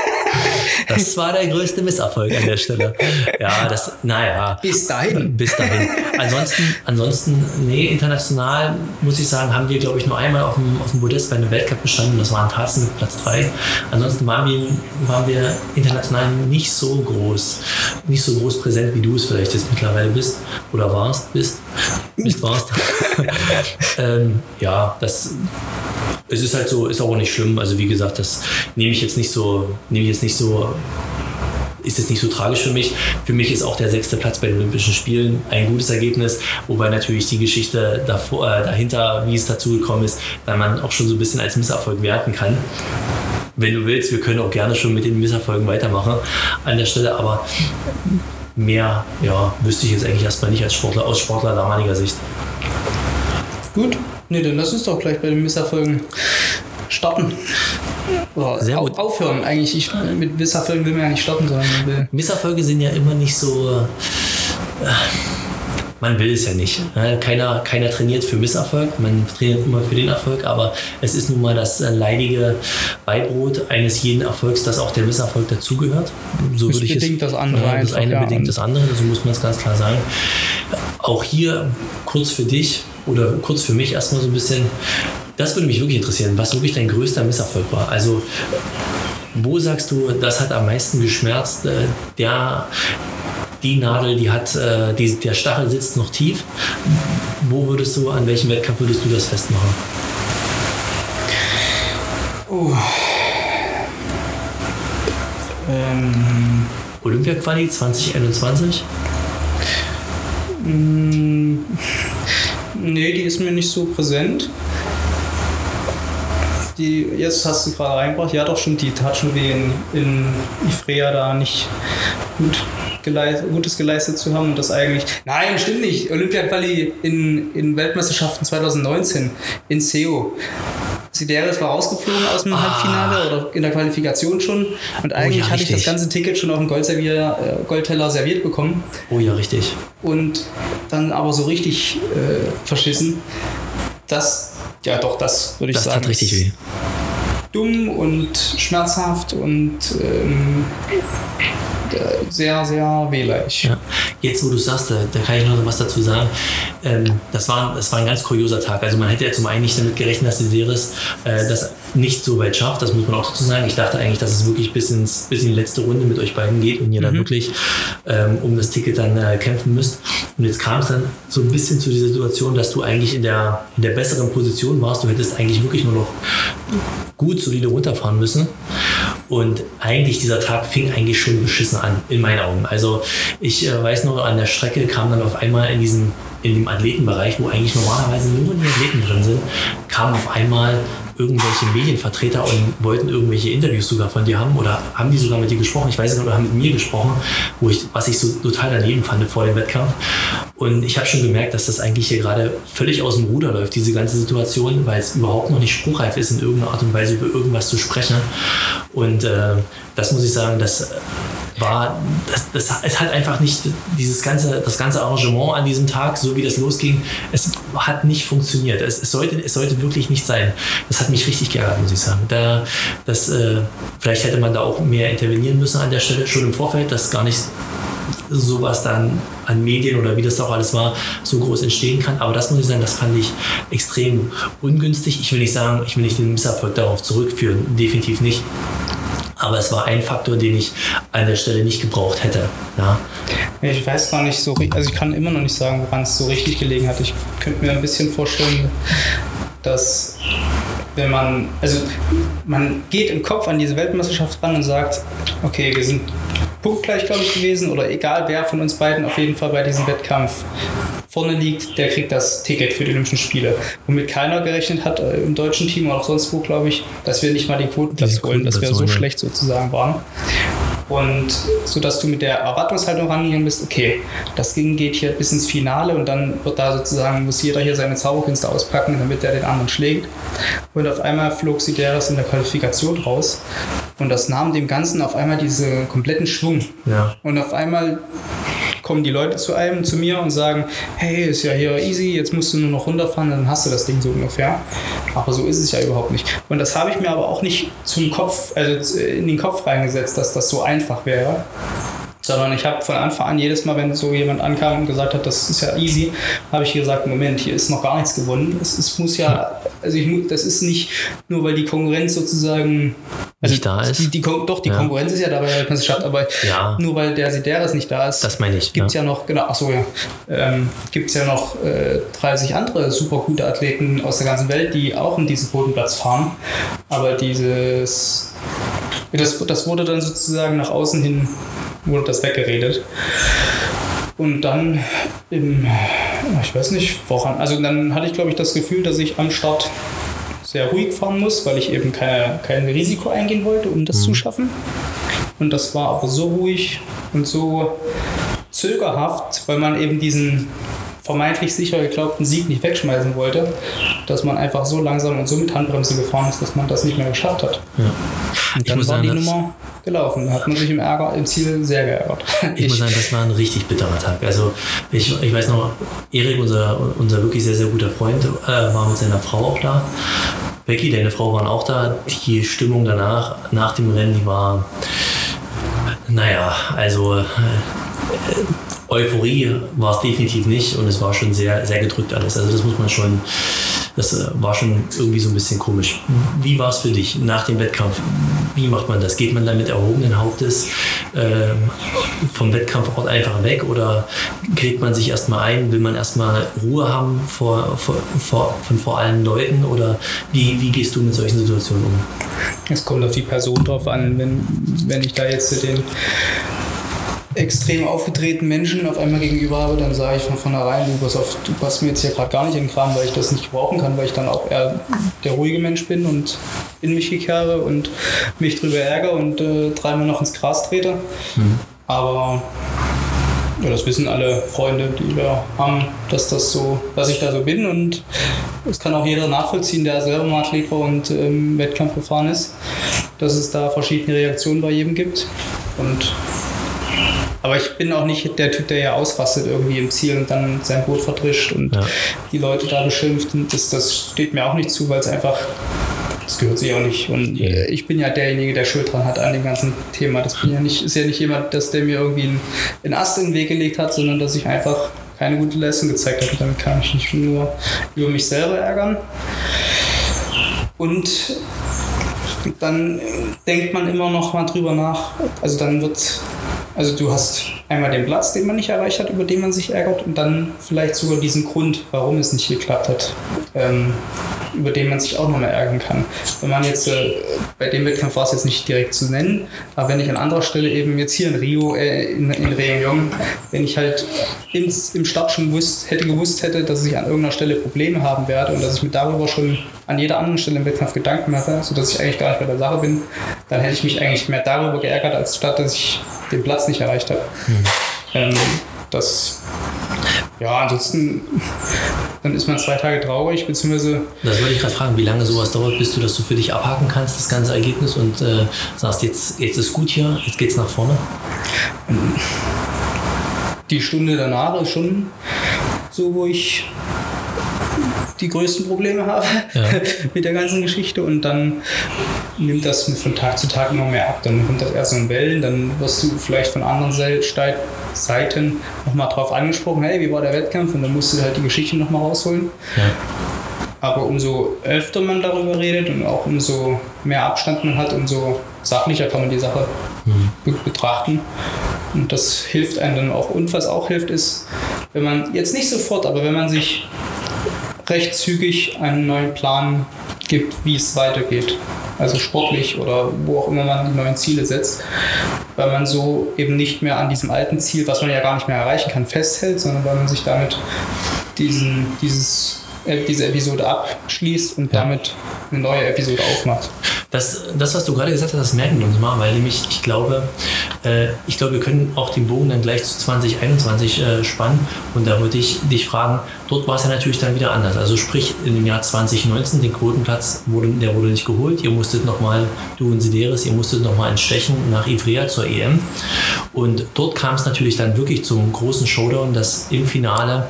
Das war der größte Misserfolg an der Stelle. Ja, das, naja. Bis dahin. Bis dahin. Ansonsten, ansonsten, nee, international muss ich sagen, haben wir, glaube ich, nur einmal auf dem, auf dem Podest bei einem Weltcup bestanden. Das war in Tarzen mit Platz 3. Ansonsten waren wir, waren wir international nicht so groß, nicht so groß präsent, wie du es vielleicht jetzt mittlerweile bist oder warst, bist, bist, warst. ähm, ja, das, es ist halt so, ist auch nicht schlimm. Also wie gesagt, das nehme ich jetzt nicht so, nehme ich jetzt nicht so ist es nicht so tragisch für mich. Für mich ist auch der sechste Platz bei den Olympischen Spielen ein gutes Ergebnis, wobei natürlich die Geschichte davor, äh, dahinter, wie es dazu gekommen ist, dann man auch schon so ein bisschen als Misserfolg werten kann. Wenn du willst, wir können auch gerne schon mit den Misserfolgen weitermachen an der Stelle, aber mehr ja, wüsste ich jetzt eigentlich erstmal nicht als Sportler aus Sportler damaliger Sicht. Gut. Nee, dann lass uns doch gleich bei den Misserfolgen starten. Oder Sehr gut. Aufhören. Eigentlich, ich, mit Misserfolgen will man ja nicht starten, sondern man will. Misserfolge sind ja immer nicht so. Äh, man will es ja nicht. ne? Keiner, keiner trainiert für Misserfolg, man trainiert immer für den Erfolg, aber es ist nun mal das äh, leidige Beibrot eines jeden Erfolgs, dass auch der Misserfolg dazugehört. So Es würde ich es. bedingt das andere Ja, das eine ja. bedingt das andere, so muss man es ganz klar sagen. Auch hier kurz für dich oder kurz für mich erstmal so ein bisschen. Das würde mich wirklich interessieren, was wirklich dein größter Misserfolg war. Also wo sagst du, das hat am meisten geschmerzt? Äh, Der, die Nadel, die hat, äh, die, der Stachel sitzt noch tief. Wo würdest du, an welchem Wettkampf würdest du das festmachen? Oh. Ähm, Olympia-Quali 2021? mh, nee, die ist mir nicht so präsent. Die, jetzt hast du gerade reingebracht, ja doch stimmt, die tat schon weh in, in Ifrea da nicht gut geleistet, Gutes geleistet zu haben und das eigentlich. Nein, stimmt nicht. Olympia-Quali in, in Weltmeisterschaften 2019 in Seo. Sideris war rausgeflogen aus dem Ah. Halbfinale oder in der Qualifikation schon. Und eigentlich ja, hatte ich das ganze Ticket schon auf dem Goldservier, äh, Goldteller serviert bekommen Oh ja, richtig. und dann aber so richtig äh, verschissen. das, ja doch, das würde ich das sagen. Das tat richtig weh. Dumm und schmerzhaft und ähm, sehr, sehr wehleidig. Ja. Jetzt, wo du sagst, da, da, kann ich noch was dazu sagen. Ähm, das, war, das war ein ganz kurioser Tag. Also man hätte ja zum einen nicht damit gerechnet, dass die Series äh, das nicht so weit schafft. Das muss man auch dazu sagen. Ich dachte eigentlich, dass es wirklich bis, ins, bis in die letzte Runde mit euch beiden geht und ihr mhm. dann wirklich ähm, um das Ticket dann äh, kämpfen müsst. Und jetzt kam es dann so ein bisschen zu dieser Situation, dass du eigentlich in der, in der besseren Position warst. Du hättest eigentlich wirklich nur noch gut solide runterfahren müssen. Und eigentlich dieser Tag fing eigentlich schon beschissen an, in meinen Augen. Also ich äh, weiß noch, an der Strecke kam dann auf einmal in diesem in dem Athletenbereich, wo eigentlich normalerweise nur die Athleten drin sind, kam auf einmal irgendwelche Medienvertreter und wollten irgendwelche Interviews sogar von dir haben oder haben die sogar mit dir gesprochen? Ich weiß nicht, oder haben mit mir gesprochen, wo ich, was ich so total daneben fand vor dem Wettkampf. Und ich habe schon gemerkt, dass das eigentlich hier gerade völlig aus dem Ruder läuft, diese ganze Situation, weil es überhaupt noch nicht spruchreif ist, in irgendeiner Art und Weise über irgendwas zu sprechen. Und äh, das muss ich sagen, dass war, das, das, es hat einfach nicht dieses ganze, das ganze Arrangement an diesem Tag, so wie das losging, es hat nicht funktioniert. Es, es, sollte, es sollte wirklich nicht sein. Das hat mich richtig geärgert, muss ich sagen. Da, das, äh, vielleicht hätte man da auch mehr intervenieren müssen an der Stelle, schon im Vorfeld, dass gar nicht sowas dann an Medien oder wie das auch alles war, so groß entstehen kann. Aber das muss ich sagen, das fand ich extrem ungünstig. Ich will nicht sagen, ich will nicht den Misserfolg darauf zurückführen, definitiv nicht. Aber es war ein Faktor, den ich an der Stelle nicht gebraucht hätte. Ja. Ich weiß gar nicht so, also ich kann immer noch nicht sagen, woran es so richtig gelegen hat. Ich könnte mir ein bisschen vorstellen, dass wenn man, also man geht im Kopf an diese Weltmeisterschaft ran und sagt, okay, wir sind punktgleich, glaube ich, gewesen oder egal wer von uns beiden auf jeden Fall bei diesem Wettkampf vorne liegt, der kriegt das Ticket für die Olympischen Spiele. Womit keiner gerechnet hat äh, im deutschen Team oder auch sonst wo, glaube ich, dass wir nicht mal den Quotenplatz holen, dass wir so ja. schlecht sozusagen waren. Und so dass du mit der Erwartungshaltung rangegangen bist, okay, das Ding geht hier bis ins Finale und dann wird da sozusagen, muss jeder hier seine Zauberkünste auspacken, damit er den anderen schlägt. Und auf einmal flog Sideris in der Qualifikation raus und das nahm dem Ganzen auf einmal diesen kompletten Schwung. Ja. Und auf einmal kommen die Leute zu einem, zu mir und sagen, hey, ist ja hier easy, jetzt musst du nur noch runterfahren, dann hast du das Ding so ungefähr. Aber so ist es ja überhaupt nicht. Und das habe ich mir aber auch nicht zum Kopf, also in den Kopf reingesetzt, dass das so einfach wäre sondern ich habe von Anfang an jedes Mal, wenn so jemand ankam und gesagt hat, das ist ja easy, habe ich gesagt, Moment, hier ist noch gar nichts gewonnen. Es, es muss ja, also ich, das ist nicht nur, weil die Konkurrenz sozusagen also nicht da ist. Die, die, doch, die ja. Konkurrenz ist ja dabei der Weltmeisterschaft, aber ja. nur weil der Sideris nicht da ist, das meine ich. Gibt es ja. ja. noch, genau, achso, ja, ähm, gibt es ja noch äh, 30 andere super gute Athleten aus der ganzen Welt, die auch in diesen Bodenplatz fahren. Aber dieses, das, das wurde dann sozusagen nach außen hin wurde das weggeredet. Und dann im, ich weiß nicht, woran, also dann hatte ich glaube ich das Gefühl, dass ich am Start sehr ruhig fahren muss, weil ich eben keine, kein Risiko eingehen wollte, um das mhm. zu schaffen. Und das war aber so ruhig und so zögerhaft, weil man eben diesen vermeintlich sicher geglaubten Sieg nicht wegschmeißen wollte, dass man einfach so langsam und so mit Handbremse gefahren ist, dass man das nicht mehr geschafft hat. Ja. Und dann war sagen, die Nummer gelaufen. Da hat man sich im Ärger, im Ziel sehr geärgert. Ich, ich, muss sagen, das war ein richtig bitterer Tag. Also ich, ich weiß noch, Erik, unser, unser wirklich sehr, sehr guter Freund, äh, war mit seiner Frau auch da. Becky, deine Frau, waren auch da. Die Stimmung danach, nach dem Rennen, die war, naja, also äh, Euphorie war es definitiv nicht und es war schon sehr, sehr gedrückt alles. Also das muss man schon, das äh, war schon irgendwie so ein bisschen komisch. Wie war es für dich nach dem Wettkampf? Wie macht man das? Geht man dann mit erhobenen Hauptes ähm, vom Wettkampfort einfach weg oder kriegt man sich erstmal ein? Will man erstmal Ruhe haben vor, vor, vor, von vor allen Leuten oder wie, wie gehst du mit solchen Situationen um? Es kommt auf die Person drauf an. Wenn, wenn ich da jetzt den extrem aufgetretenen Menschen auf einmal gegenüber habe, dann sage ich von vornherein, du pass auf, du passt mir jetzt hier gerade gar nicht in den Kram, weil ich das nicht gebrauchen kann, weil ich dann auch eher der ruhige Mensch bin und in mich gekehre und mich drüber ärgere und äh, dreimal noch ins Gras trete. Mhm. Aber ja, das wissen alle Freunde, die wir haben, dass das so, dass ich da so bin und das kann auch jeder nachvollziehen, der selber mal Athlet war und im ähm, Wettkampf gefahren ist, dass es da verschiedene Reaktionen bei jedem gibt und Aber ich bin auch nicht der Typ, der ja ausrastet irgendwie im Ziel und dann sein Boot verdrischt und ja. die Leute da beschimpft. Und das, das steht mir auch nicht zu, weil es einfach das gehört sich auch nicht. Und yeah. ich bin ja derjenige, der Schuld dran hat an dem ganzen Thema. Das bin ja nicht, ist ja nicht jemand, dass der mir irgendwie einen, Ast in den Weg gelegt hat, sondern dass ich einfach keine gute Leistung gezeigt habe. Damit kann ich nicht nur über mich selber ärgern. Und dann denkt man immer noch mal drüber nach. Also dann wird, also du hast einmal den Platz, den man nicht erreicht hat, über den man sich ärgert, und dann vielleicht sogar diesen Grund, warum es nicht geklappt hat, ähm, über den man sich auch noch mal ärgern kann. Wenn man jetzt, äh, bei dem Wettkampf war es jetzt nicht direkt zu nennen, aber wenn ich an anderer Stelle eben jetzt hier in Rio, äh, in, in Réunion, wenn ich halt ins, im Start schon wusst, hätte gewusst hätte, dass ich an irgendeiner Stelle Probleme haben werde und dass ich mir darüber schon an jeder anderen Stelle im Wettkampf Gedanken mache, sodass ich eigentlich gar nicht bei der Sache bin, dann hätte ich mich eigentlich mehr darüber geärgert, als statt, dass ich den Platz nicht erreicht habe. Mhm. Ähm, das, ja, ansonsten, dann ist man zwei Tage traurig, beziehungsweise. Das wollte ich gerade fragen, wie lange sowas dauert, bis du das so für dich abhaken kannst, das ganze Ergebnis, und äh, sagst, jetzt, jetzt ist gut hier, jetzt geht's nach vorne? Die Stunde danach ist schon so, wo ich die größten Probleme habe ja. mit der ganzen Geschichte und dann nimmt das von Tag zu Tag immer mehr ab. Dann kommt das erst in Wellen, dann wirst du vielleicht von anderen Seiten nochmal drauf angesprochen, hey, wie war der Wettkampf? Und dann musst du halt die Geschichte nochmal rausholen. Ja. Aber umso öfter man darüber redet und auch umso mehr Abstand man hat, umso sachlicher kann man die Sache mhm. betrachten. Und das hilft einem dann auch. Und was auch hilft, ist, wenn man jetzt nicht sofort, aber wenn man sich recht zügig einen neuen Plan gibt, wie es weitergeht. Also sportlich oder wo auch immer man die neuen Ziele setzt, weil man so eben nicht mehr an diesem alten Ziel, was man ja gar nicht mehr erreichen kann, festhält, sondern weil man sich damit diesen, dieses, äh, diese Episode abschließt und ja. damit eine neue Episode aufmacht. Das, das, was du gerade gesagt hast, das merken wir uns mal, weil nämlich ich glaube, äh, ich glaube, wir können auch den Bogen dann gleich zu 2021 äh, spannen. Und da würde ich dich fragen, dort war es ja natürlich dann wieder anders. Also sprich, in dem Jahr 2019, den Quotenplatz, wurde, der wurde nicht geholt. Ihr musstet nochmal, du und Sideris, ihr musstet nochmal entstechen nach Ivrea zur EM. Und dort kam es natürlich dann wirklich zum großen Showdown, dass im Finale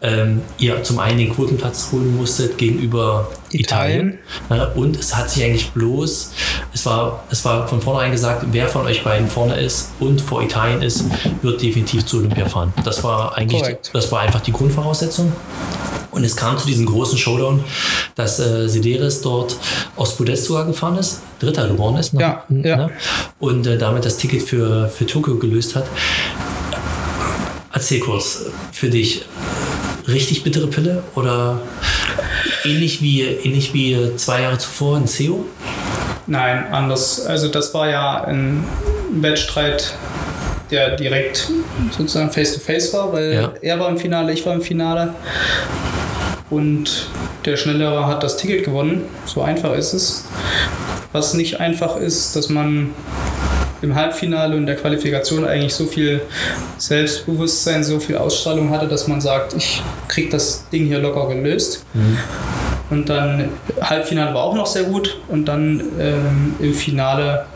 ähm, ihr zum einen den Quotenplatz holen musstet gegenüber Italien. Italien. Und es hat sich eigentlich bloß, es war, es war von vornherein gesagt, wer von euch beiden vorne ist und vor Italien ist, wird definitiv zu Olympia fahren. Das war eigentlich, Correct. das war einfach die Grundvoraussetzung. Und es kam zu diesem großen Showdown, dass äh, Sideris dort aus Podest sogar gefahren ist, Dritter geworden ist. Ne? Ja, ja. Und äh, damit das Ticket für, für Tokio gelöst hat. Erzähl kurz für dich, richtig bittere Pille oder ähnlich wie, ähnlich wie zwei Jahre zuvor in CEO? Nein, anders. Also das war ja ein Wettstreit, der direkt sozusagen face-to-face -face war, weil ja. er war im Finale, ich war im Finale. Und der Schnellere hat das Ticket gewonnen. So einfach ist es. Was nicht einfach ist, dass man im Halbfinale und der Qualifikation eigentlich so viel Selbstbewusstsein, so viel Ausstrahlung hatte, dass man sagt, ich krieg das Ding hier locker gelöst. Mhm. Und dann Halbfinale war auch noch sehr gut und dann ähm, im Finale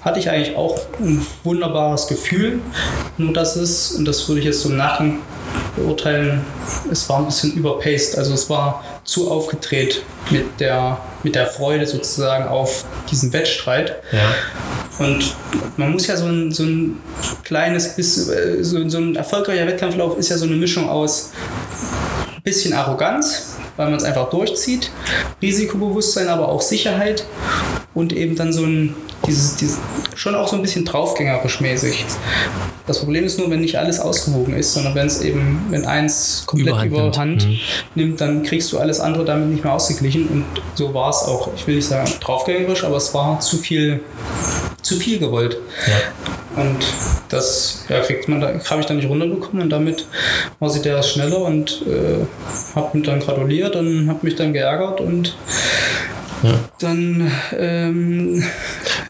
hatte ich eigentlich auch ein wunderbares Gefühl. Nur dass es, und das würde ich jetzt so im Nachhinein beurteilen, es war ein bisschen überpaced. Also es war zu aufgedreht mit der, mit der Freude sozusagen auf diesen Wettstreit. Ja. Und man muss ja so ein, so ein kleines, äh, so, so ein erfolgreicher Wettkampflauf ist ja so eine Mischung aus bisschen Arroganz, weil man es einfach durchzieht, Risikobewusstsein, aber auch Sicherheit und eben dann so ein, dieses, dieses schon auch so ein bisschen draufgängerisch mäßig. Das Problem ist nur, wenn nicht alles ausgewogen ist, sondern wenn es eben, wenn eins komplett Überhand, Überhand nimmt. Mhm. nimmt, dann kriegst du alles andere damit nicht mehr ausgeglichen und so war es auch. Ich will nicht sagen draufgängerisch, aber es war zu viel zu viel gewollt. Ja. Und das ja, kriegt man, da habe ich dann nicht runterbekommen und damit war sie der schneller und äh, habe mich dann gratuliert und habe mich dann geärgert und ja. dann ähm,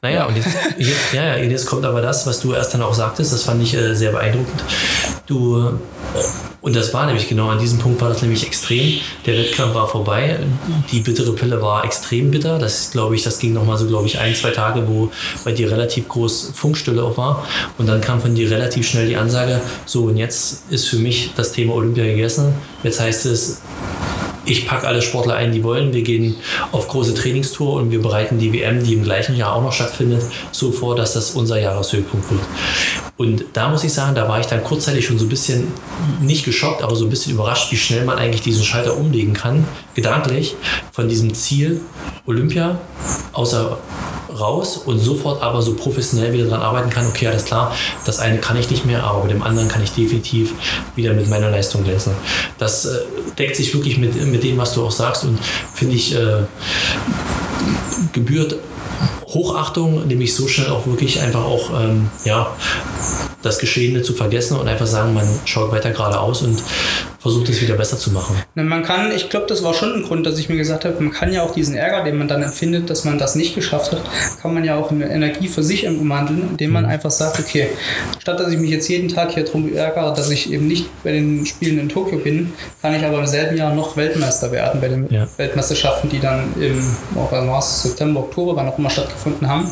naja, und jetzt, jetzt, ja, ja, jetzt kommt aber das, was du erst dann auch sagtest, das fand ich äh, sehr beeindruckend. Du, äh, Und das war nämlich genau an diesem Punkt war das nämlich extrem. Der Wettkampf war vorbei. Die bittere Pille war extrem bitter. Das glaube ich, das ging nochmal so, glaube ich, ein, zwei Tage, wo bei dir relativ groß Funkstille auch war. Und dann kam von dir relativ schnell die Ansage, so und jetzt ist für mich das Thema Olympia gegessen. Jetzt heißt es, ich packe alle Sportler ein, die wollen. Wir gehen auf große Trainingstour und wir bereiten die WM, die im gleichen Jahr auch noch stattfindet, so vor, dass das unser Jahreshöhepunkt wird. Und da muss ich sagen, da war ich dann kurzzeitig schon so ein bisschen nicht geschockt, aber so ein bisschen überrascht, wie schnell man eigentlich diesen Schalter umlegen kann, gedanklich, von diesem Ziel Olympia, außer raus und sofort aber so professionell wieder daran arbeiten kann, okay, alles klar, das eine kann ich nicht mehr, aber bei dem anderen kann ich definitiv wieder mit meiner Leistung glänzen. Das äh, deckt sich wirklich mit, mit dem, was du auch sagst und finde ich äh, gebührt Hochachtung, nämlich so schnell auch wirklich einfach auch ähm, ja, das Geschehene zu vergessen und einfach sagen, man schaut weiter geradeaus und versucht es wieder besser zu machen. Man kann, ich glaube, das war schon ein Grund, dass ich mir gesagt habe, man kann ja auch diesen Ärger, den man dann empfindet, dass man das nicht geschafft hat, kann man ja auch in Energie für sich umwandeln, indem man mhm. einfach sagt, okay, statt dass ich mich jetzt jeden Tag hier drum ärgere, dass ich eben nicht bei den Spielen in Tokio bin, kann ich aber im selben Jahr noch Weltmeister werden bei den ja. Weltmeisterschaften, die dann im oh, September, Oktober, wann auch immer stattgefunden haben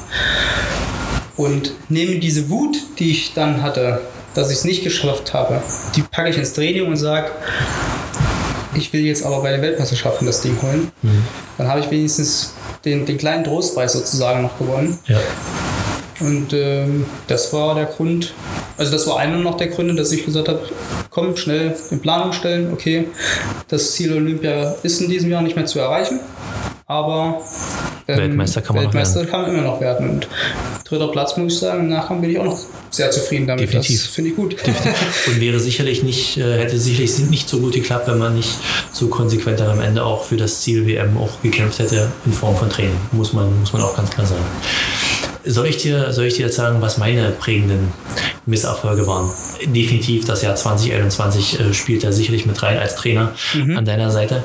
und nehme diese Wut, die ich dann hatte, dass ich es nicht geschafft habe, die packe ich ins Training und sage, ich will jetzt aber bei den Weltmeisterschaften das Ding holen. Mhm. Dann habe ich wenigstens den, den kleinen Trostpreis sozusagen noch gewonnen. Ja. Und ähm, das war der Grund, also das war einer noch der Gründe, dass ich gesagt habe, komm, schnell in Planung stellen, okay, das Ziel Olympia ist in diesem Jahr nicht mehr zu erreichen, aber ähm, Weltmeister kann man Weltmeister kann man immer noch werden. Und dritter Platz, muss ich sagen, im Nachgang bin ich auch noch sehr zufrieden damit. Definitiv. Finde ich gut. Definitiv. Und wäre sicherlich nicht, äh, hätte sicherlich nicht so gut geklappt, wenn man nicht so konsequent dann am Ende auch für das Ziel WM auch gekämpft hätte in Form von Training. Muss man, muss man auch ganz klar sagen. Soll ich, dir, soll ich dir jetzt sagen, was meine prägenden Misserfolge waren? Definitiv das Jahr 2021 äh, spielt er sicherlich mit rein als Trainer mhm. an deiner Seite.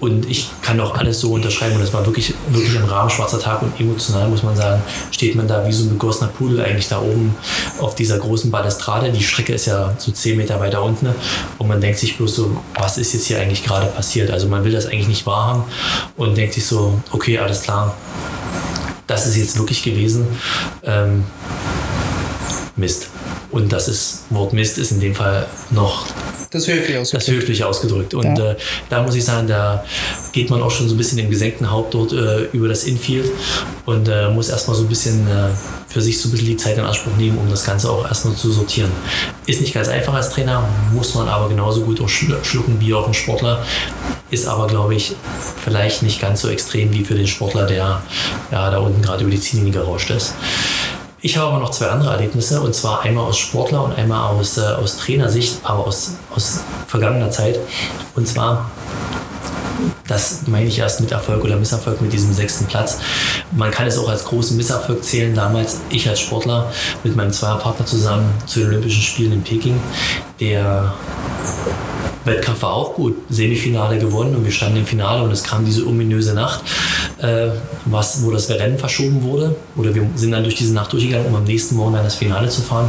Und ich kann auch alles so unterschreiben. Und es war wirklich, wirklich ein Rahmen schwarzer Tag und emotional, muss man sagen, steht man da wie so ein begossener Pudel eigentlich da oben auf dieser großen Balustrade. Die Strecke ist ja so zehn Meter weiter unten. Und man denkt sich bloß so, was ist jetzt hier eigentlich gerade passiert? Also man will das eigentlich nicht wahrhaben und denkt sich so, okay, alles klar. Das ist jetzt wirklich gewesen. Ähm, Mist. Und das ist, Wort Mist ist in dem Fall noch das höflich ausgedrückt. Das höflich ausgedrückt. Und ja. äh, da muss ich sagen, da geht man auch schon so ein bisschen im gesenkten Haupt dort äh, über das Infield und äh, muss erstmal so ein bisschen äh, für sich so ein bisschen die Zeit in Anspruch nehmen, um das Ganze auch erstmal zu sortieren. Ist nicht ganz einfach als Trainer, muss man aber genauso gut auch schlucken wie auch ein Sportler. Ist aber, glaube ich, vielleicht nicht ganz so extrem wie für den Sportler, der ja, da unten gerade über die Ziellinie gerauscht ist. Ich habe aber noch zwei andere Erlebnisse und zwar einmal aus Sportler und einmal aus, äh, aus Trainersicht, aber aus, aus vergangener Zeit. Und zwar das meine ich erst mit Erfolg oder Misserfolg mit diesem sechsten Platz. Man kann es auch als großen Misserfolg zählen. Damals ich als Sportler mit meinem Zweierpartner zusammen zu den Olympischen Spielen in Peking, der Wettkampf war auch gut. Semifinale gewonnen und wir standen im Finale und es kam diese ominöse Nacht, äh, was, wo das Rennen verschoben wurde. Oder wir sind dann durch diese Nacht durchgegangen, um am nächsten Morgen dann das Finale zu fahren.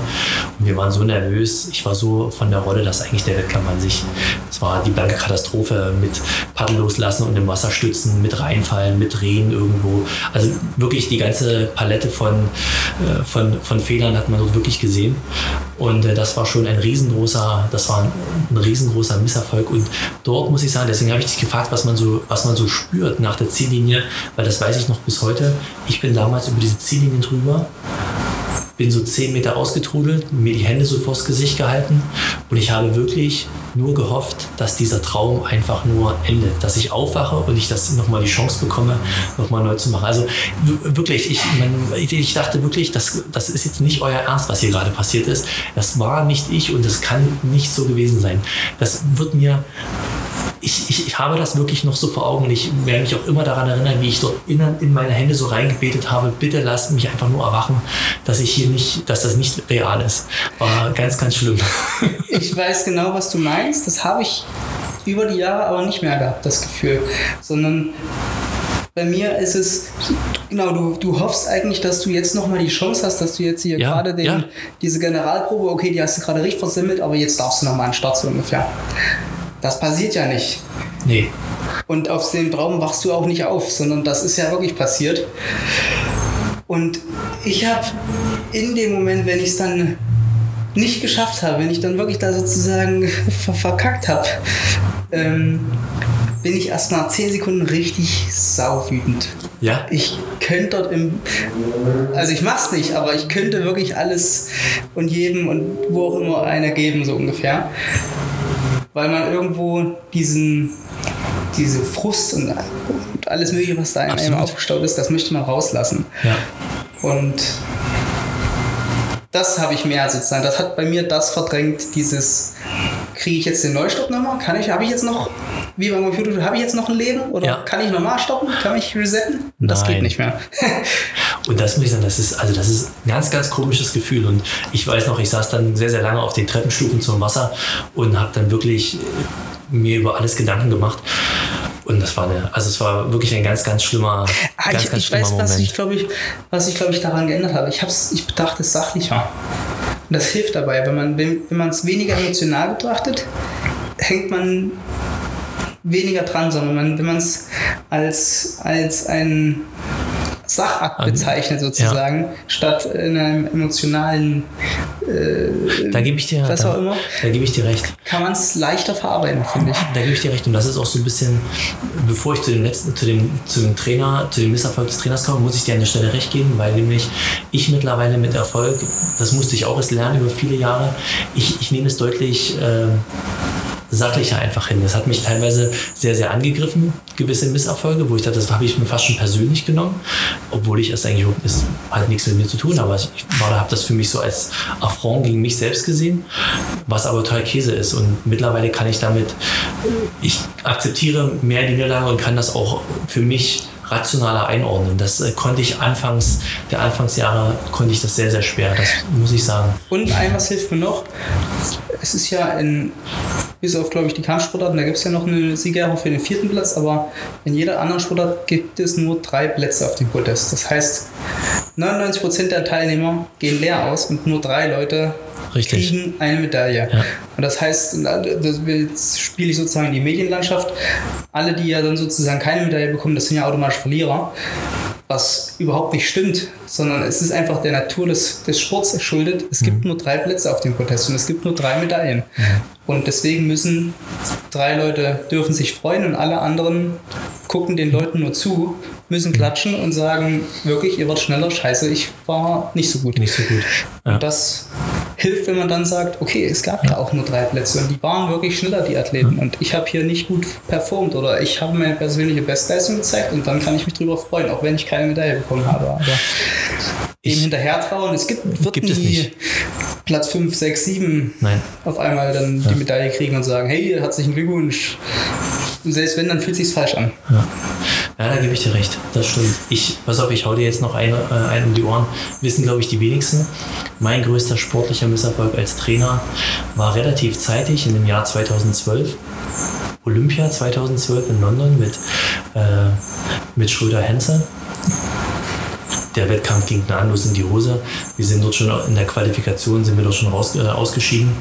Und wir waren so nervös. Ich war so von der Rolle, dass eigentlich der Wettkampf an sich, es war die blanke Katastrophe mit Paddel loslassen und im Wasser stützen, mit reinfallen, mit drehen irgendwo. Also wirklich die ganze Palette von, äh, von, von Fehlern hat man dort wirklich gesehen. Und äh, das war schon ein riesengroßer, das war ein, ein riesengroßer Misserfolg. Und dort muss ich sagen, deswegen habe ich dich gefragt, was man so, was man so spürt nach der Ziellinie, weil das weiß ich noch bis heute. Ich bin damals über diese Ziellinie drüber bin so zehn Meter ausgetrudelt, mir die Hände so vors Gesicht gehalten und ich habe wirklich nur gehofft, dass dieser Traum einfach nur endet, dass ich aufwache und ich das nochmal die Chance bekomme, nochmal neu zu machen. Also wirklich, ich, ich dachte wirklich, das, das ist jetzt nicht euer Ernst, was hier gerade passiert ist. Das war nicht ich und das kann nicht so gewesen sein. Das wird mir ich, ich, ich, habe das wirklich noch so vor Augen und ich werde mich auch immer daran erinnern, wie ich dort in, in meine Hände so reingebetet habe, bitte lasst mich einfach nur erwachen, dass ich hier nicht, dass das nicht real ist. War ganz, ganz schlimm. Ich weiß genau, was du meinst. Das habe ich über die Jahre aber nicht mehr gehabt, das Gefühl. Sondern bei mir ist es, Genau, du, du hoffst eigentlich, dass du jetzt nochmal die Chance hast, dass du jetzt hier Ja, gerade den, ja. diese Generalprobe, okay, die hast du gerade richtig versimmelt, aber jetzt darfst du nochmal an den Start so ungefähr. Das passiert ja nicht. Nee. Und aus dem Traum wachst du auch nicht auf, sondern das ist ja wirklich passiert. Und ich habe in dem Moment, wenn ich es dann nicht geschafft habe, wenn ich dann wirklich da sozusagen ver verkackt habe, ähm, bin ich erst nach 10 Sekunden richtig saufwütend. Ja? Ich könnte dort im. Also ich mach's nicht, aber ich könnte wirklich alles und jedem und wo auch immer einer geben, so ungefähr. Weil man irgendwo diesen, diese Frust und, und alles Mögliche, was da in einem aufgestaut ist, das möchte man rauslassen. Ja. Und das habe ich mehr sozusagen. Das hat bei mir das verdrängt, dieses kriege ich jetzt den Neustart nochmal? Kann ich, habe ich jetzt noch, wie beim Computer, habe ich jetzt noch ein Leben? Oder Ja. kann ich nochmal stoppen? Kann ich resetten? Und das Nein. geht nicht mehr. Und das muss ich sagen, das ist, also das ist ein ganz, ganz komisches Gefühl. Und ich weiß noch, ich saß dann sehr, sehr lange auf den Treppenstufen zum Wasser und habe dann wirklich mir über alles Gedanken gemacht. Und das war eine, also es war wirklich ein ganz, ganz schlimmer, Ah, ganz, ich, ganz ich schlimmer weiß, was Moment. ich glaube ich, was ich glaube ich daran geändert habe. Ich hab's, ich betrachte es sachlicher. Und das hilft dabei, wenn man wenn, wenn man es weniger emotional betrachtet, hängt man weniger dran, sondern man, wenn man es als als ein Sachakt bezeichnet sozusagen, statt in einem emotionalen, da gebe ich dir, was da, auch immer. da gebe ich dir recht. kann man es leichter verarbeiten, finde ich. Da gebe ich dir recht. Und das ist auch so ein bisschen, bevor ich zu dem letzten, zu dem, zu dem Trainer, zu dem Misserfolg des Trainers komme, muss ich dir an der Stelle recht geben, weil nämlich ich mittlerweile mit Erfolg, das musste ich auch erst lernen über viele Jahre, ich, ich nehme es deutlich äh, sachlicher einfach hin. Das hat mich teilweise sehr, sehr angegriffen, gewisse Misserfolge, wo ich dachte, das habe ich mir fast schon persönlich genommen, obwohl ich es eigentlich, es hat nichts mit mir zu tun, aber ich habe das für mich so als Affront gegen mich selbst gesehen, was aber total Käse ist. Und mittlerweile kann ich damit, ich akzeptiere mehr die Niederlage und kann das auch für mich rationaler einordnen. Das äh, konnte ich anfangs, der Anfangsjahre konnte ich das sehr, sehr schwer, das muss ich sagen. Und ein was hilft mir noch, es ist ja in, bis auf, glaube ich, die Kampfsportarten, da gibt es ja noch eine Siegerehrung für den vierten Platz, aber in jeder anderen Sportart gibt es nur drei Plätze auf dem Podest. Das heißt, 99% der Teilnehmer gehen leer aus und nur drei Leute Richtig. kriegen eine Medaille. Ja. Und das heißt, das jetzt spiele ich sozusagen in die Medienlandschaft. Alle, die ja dann sozusagen keine Medaille bekommen, das sind ja automatisch Verlierer. Was überhaupt nicht stimmt, sondern es ist einfach der Natur des, des Sports geschuldet. Es gibt nur drei Plätze auf dem Protest und es gibt nur drei Medaillen. Und deswegen müssen drei Leute dürfen sich freuen und alle anderen gucken den Leuten nur zu, müssen klatschen und sagen, wirklich, ihr wart schneller, scheiße, ich war nicht so gut. Nicht so gut. Ja. Und das hilft, wenn man dann sagt, okay, es gab ja auch nur drei Plätze und die waren wirklich schneller, die Athleten. Und ich habe hier nicht gut performt oder ich habe meine persönliche Bestleistung gezeigt und dann kann ich mich drüber freuen, auch wenn ich keine Medaille bekommen habe. Aber Ich- hinterher trauen, es gibt, wird Gibt es nicht. Platz 5, 6, 7 Nein. auf einmal dann die Medaille kriegen und sagen, hey, herzlichen Glückwunsch. Und selbst wenn, dann fühlt es sich falsch an. Ja. ja, da gebe ich dir recht. Das stimmt. Ich, pass auf, ich hau dir jetzt noch eine, äh, einen um die Ohren. Wissen, glaube ich, die wenigsten. Mein größter sportlicher Misserfolg als Trainer war relativ zeitig in dem Jahr 2012. Olympia 2012 in London mit, äh, mit Schröder-Henze. Der Wettkampf ging gnadenlos in die Hose. Wir sind dort schon in der Qualifikation, sind wir dort schon raus, äh, ausgeschieden.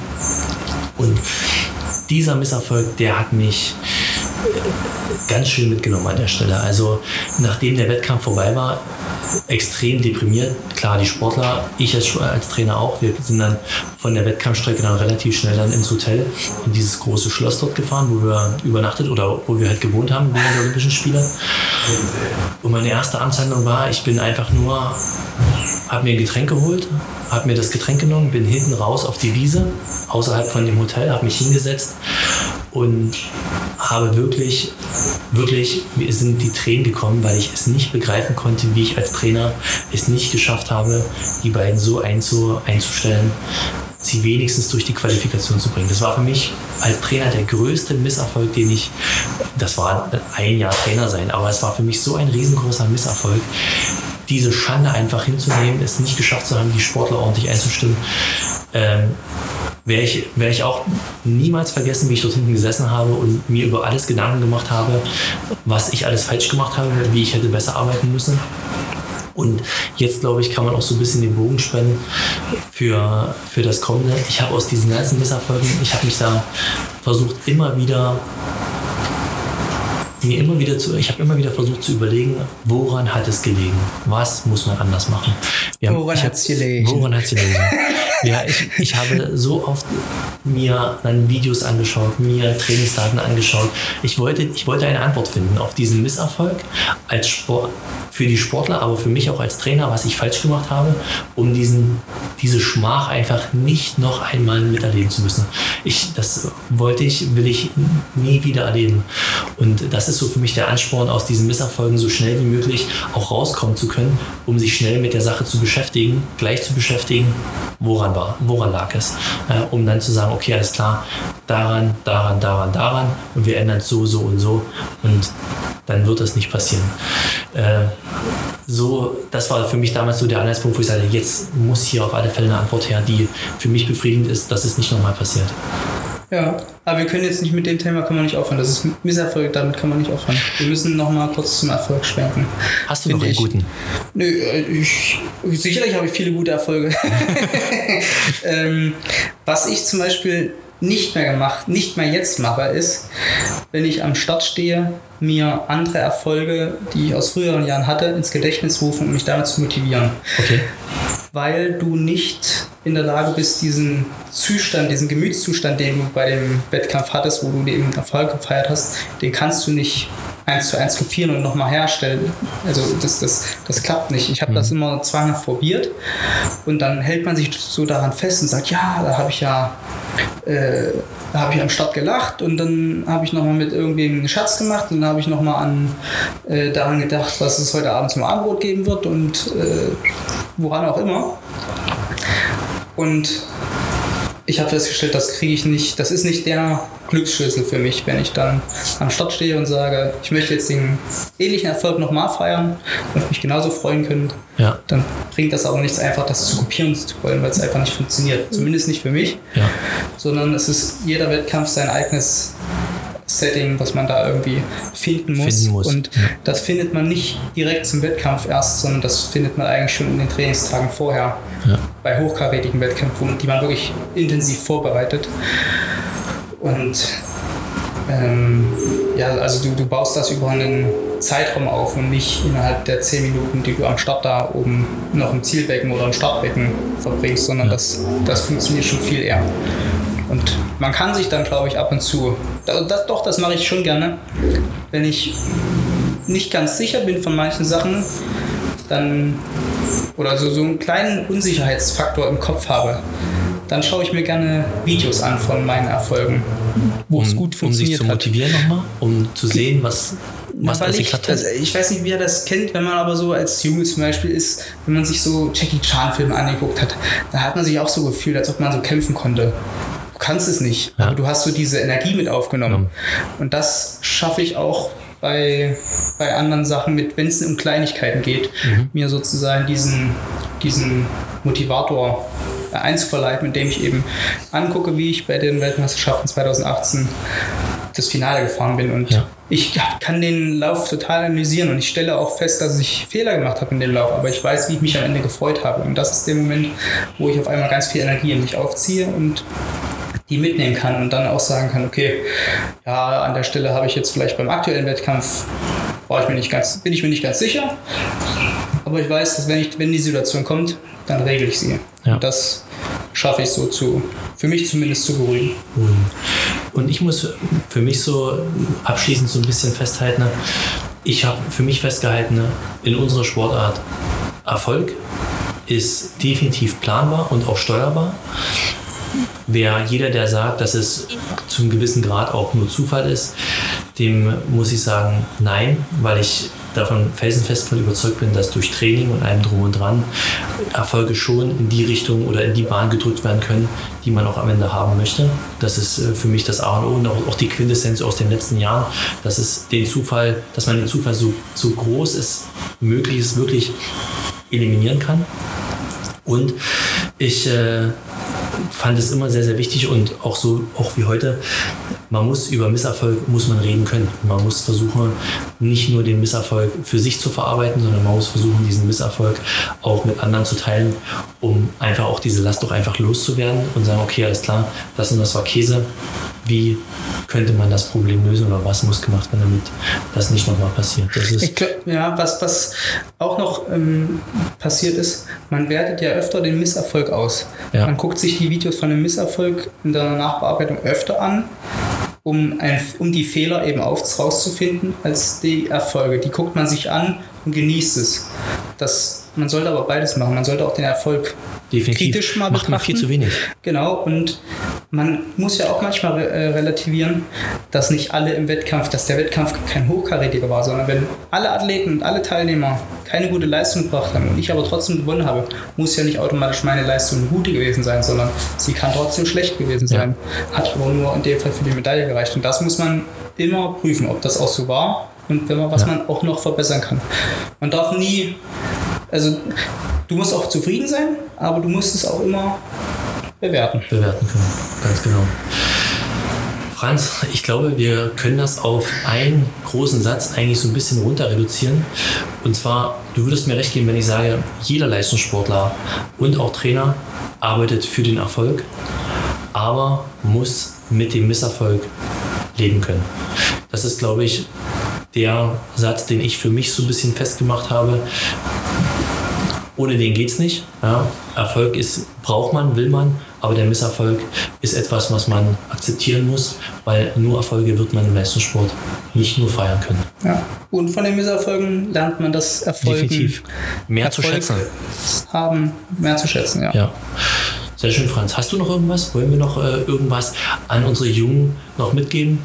Und dieser Misserfolg, der hat mich ganz schön mitgenommen an der Stelle. Also nachdem der Wettkampf vorbei war, extrem deprimiert. Klar, die Sportler, ich als, als Trainer auch, wir sind dann von der Wettkampfstrecke dann relativ schnell dann ins Hotel, in dieses große Schloss dort gefahren, wo wir übernachtet oder wo wir halt gewohnt haben während der Olympischen Spiele. Und meine erste Amtshandlung war, ich bin einfach nur, habe mir ein Getränk geholt, habe mir das Getränk genommen, bin hinten raus auf die Wiese, außerhalb von dem Hotel, habe mich hingesetzt und habe wirklich, wirklich, mir sind die Tränen gekommen, weil ich es nicht begreifen konnte, wie ich als Trainer es nicht geschafft habe, die beiden so einzu, einzustellen, sie wenigstens durch die Qualifikation zu bringen. Das war für mich als Trainer der größte Misserfolg, den ich, das war ein Jahr Trainer sein, aber es war für mich so ein riesengroßer Misserfolg, diese Schande einfach hinzunehmen, es nicht geschafft zu haben, die Sportler ordentlich einzustimmen. Ähm, werde ich, werde ich auch niemals vergessen, wie ich dort hinten gesessen habe und mir über alles Gedanken gemacht habe, was ich alles falsch gemacht habe, wie ich hätte besser arbeiten müssen. Und jetzt, glaube ich, kann man auch so ein bisschen den Bogen spannen für, für das Kommende. Ich habe aus diesen ganzen Misserfolgen, ich habe mich da versucht, immer wieder mir immer wieder zu, ich habe immer wieder versucht zu überlegen, woran hat es gelegen? Was muss man anders machen? Wir woran hat es gelegen? Woran hat es gelegen? ja, ich, ich habe so oft mir dann Videos angeschaut, mir Trainingsdaten angeschaut. Ich wollte, ich wollte eine Antwort finden auf diesen Misserfolg als Sport, für die Sportler, aber für mich auch als Trainer, was ich falsch gemacht habe, um diesen, diese Schmach einfach nicht noch einmal miterleben zu müssen. Ich, das wollte ich, will ich nie wieder erleben. Und das ist so für mich der Ansporn, aus diesen Misserfolgen so schnell wie möglich auch rauskommen zu können, um sich schnell mit der Sache zu beschäftigen, gleich zu beschäftigen, woran war, woran lag es, äh, um dann zu sagen, okay, alles klar, daran, daran, daran, daran und wir ändern es so, so und so und dann wird das nicht passieren. Äh, so, das war für mich damals so der Anhaltspunkt, wo ich sage, jetzt muss hier auf alle Fälle eine Antwort her, die für mich befriedigend ist, dass es nicht nochmal passiert. Ja, aber wir können jetzt nicht mit dem Thema kann man nicht aufhören. Das ist Misserfolg, damit kann man nicht aufhören. Wir müssen nochmal kurz zum Erfolg schwenken. Hast du noch einen ich. guten? Nö, äh, ich, sicherlich habe ich viele gute Erfolge. ähm, was ich zum Beispiel nicht mehr gemacht, nicht mehr jetzt mache, ist, wenn ich am Start stehe, mir andere Erfolge, die ich aus früheren Jahren hatte, ins Gedächtnis rufen, um mich damit zu motivieren. Okay. Weil du nicht in der Lage bist, diesen Zustand, diesen Gemütszustand, den du bei dem Wettkampf hattest, wo du den Erfolg gefeiert hast, den kannst du nicht eins zu eins kopieren und nochmal herstellen. Also das, das, das klappt nicht. Ich habe mhm. das immer zwanghaft probiert und dann hält man sich so daran fest und sagt, ja, da habe ich ja äh, da habe ich am Start gelacht und dann habe ich nochmal mit irgendwem einen Schatz gemacht und dann habe ich nochmal an äh, daran gedacht, was es heute Abend zum Abendbrot geben wird und äh, woran auch immer. Und ich habe festgestellt, das kriege ich nicht, das ist nicht der Glücksschlüssel für mich, wenn ich dann am Start stehe und sage, ich möchte jetzt den ähnlichen Erfolg nochmal feiern und mich genauso freuen können, ja. dann bringt das auch nichts einfach, das zu kopieren zu wollen, weil es einfach nicht funktioniert. Zumindest nicht für mich, ja. sondern es ist jeder Wettkampf sein eigenes Setting, was man da irgendwie finden muss. Finden muss. Und ja. das findet man nicht direkt zum Wettkampf erst, sondern das findet man eigentlich schon in den Trainingstagen vorher. Ja. Bei hochkarätigen Wettkämpfen, die man wirklich intensiv vorbereitet. Und ähm, ja, also du, du baust das über einen Zeitraum auf und nicht innerhalb der 10 Minuten, die du am Start da oben noch im Zielbecken oder im Startbecken verbringst, sondern ja. das, das funktioniert schon viel eher. Und man kann sich dann, glaube ich, ab und zu, das, das, doch, das mache ich schon gerne, wenn ich nicht ganz sicher bin von manchen Sachen, dann oder so, so einen kleinen Unsicherheitsfaktor im Kopf habe, dann schaue ich mir gerne Videos an von meinen Erfolgen, wo um, es gut funktioniert Um sich zu motivieren nochmal, um zu sehen, was, was Na, ich, also ich weiß nicht, wie er das kennt, wenn man aber so als Junge zum Beispiel ist, wenn man sich so Jackie Chan Filme angeguckt hat, da hat man sich auch so gefühlt, als ob man so kämpfen konnte. Du kannst es nicht, ja. aber du hast so diese Energie mit aufgenommen. Ja. Und das schaffe ich auch bei, bei anderen Sachen mit, wenn es um Kleinigkeiten geht, mhm. mir sozusagen diesen, diesen Motivator einzuverleiben, indem ich eben angucke, wie ich bei den Weltmeisterschaften 2018 das Finale gefahren bin. Und ja. ich kann den Lauf total analysieren und ich stelle auch fest, dass ich Fehler gemacht habe in dem Lauf, aber ich weiß, wie ich mich am Ende gefreut habe. Und das ist der Moment, wo ich auf einmal ganz viel Energie in mich aufziehe und die mitnehmen kann und dann auch sagen kann, okay, ja, an der Stelle habe ich jetzt vielleicht beim aktuellen Wettkampf, war ich mir nicht ganz, bin ich mir nicht ganz sicher, aber ich weiß, dass wenn, ich, wenn die Situation kommt, dann regle ich sie. Ja. Und das schaffe ich so zu, für mich zumindest zu beruhigen. Und ich muss für mich so abschließend so ein bisschen festhalten, ich habe für mich festgehalten, in unserer Sportart Erfolg ist definitiv planbar und auch steuerbar. Wer jeder, der sagt, dass es zum gewissen Grad auch nur Zufall ist, dem muss ich sagen, nein, weil ich davon felsenfest von überzeugt bin, dass durch Training und allem drum und dran Erfolge schon in die Richtung oder in die Bahn gedrückt werden können, die man auch am Ende haben möchte. Das ist äh, für mich das A und O und auch die Quintessenz aus den letzten Jahren, dass es den Zufall, dass man den Zufall so, so groß ist, möglich ist, wirklich eliminieren kann. Und ich äh, fand es immer sehr, sehr wichtig und auch so, auch wie heute, man muss über Misserfolg, muss man reden können. Man muss versuchen, nicht nur den Misserfolg für sich zu verarbeiten, sondern man muss versuchen, diesen Misserfolg auch mit anderen zu teilen, um einfach auch diese Last doch einfach loszuwerden und sagen, okay, alles klar, das und das war Käse. Wie könnte man das Problem lösen oder was muss gemacht werden, damit das nicht nochmal passiert? Das ist glaub, ja, was, was auch noch ähm, passiert ist, man wertet ja öfter den Misserfolg aus. Ja. Man guckt sich die Videos von dem Misserfolg in der Nachbearbeitung öfter an um, ein, um die Fehler eben rauszufinden als die Erfolge. Die guckt man sich an und genießt es. Das, man sollte aber beides machen. Man sollte auch den Erfolg Definitiv. kritisch mal Macht betrachten. Man viel zu wenig. Genau, und man muss ja auch manchmal äh, relativieren, dass nicht alle im Wettkampf, dass der Wettkampf kein hochkarätiger war, sondern wenn alle Athleten und alle Teilnehmer keine gute Leistung gebracht haben und ich aber trotzdem gewonnen habe, muss ja nicht automatisch meine Leistung eine gute gewesen sein, sondern sie kann trotzdem schlecht gewesen sein. Ja. Hat aber nur in dem Fall für die Medaille gereicht. Und das muss man immer prüfen, ob das auch so war und wenn man, was ja. man auch noch verbessern kann. Man darf nie, also du musst auch zufrieden sein, aber du musst es auch immer bewerten. Bewerten können, ganz genau. Franz, ich glaube, wir können das auf einen großen Satz eigentlich so ein bisschen runter reduzieren. Und zwar, du würdest mir recht geben, wenn ich sage, jeder Leistungssportler und auch Trainer arbeitet für den Erfolg, aber muss mit dem Misserfolg leben können. Das ist, glaube ich, der Satz, den ich für mich so ein bisschen festgemacht habe. Ohne den geht es nicht. Ja. Erfolg ist, braucht man, will man, aber der Misserfolg ist etwas, was man akzeptieren muss, weil nur Erfolge wird man im Leistungssport nicht nur feiern können. Ja. Und von den Misserfolgen lernt man das Erfolg. Definitiv. Mehr Erfolg zu schätzen. Haben, mehr zu schätzen, ja. ja. Sehr schön, Franz. Hast du noch irgendwas? Wollen wir noch äh, irgendwas an unsere Jungen noch mitgeben?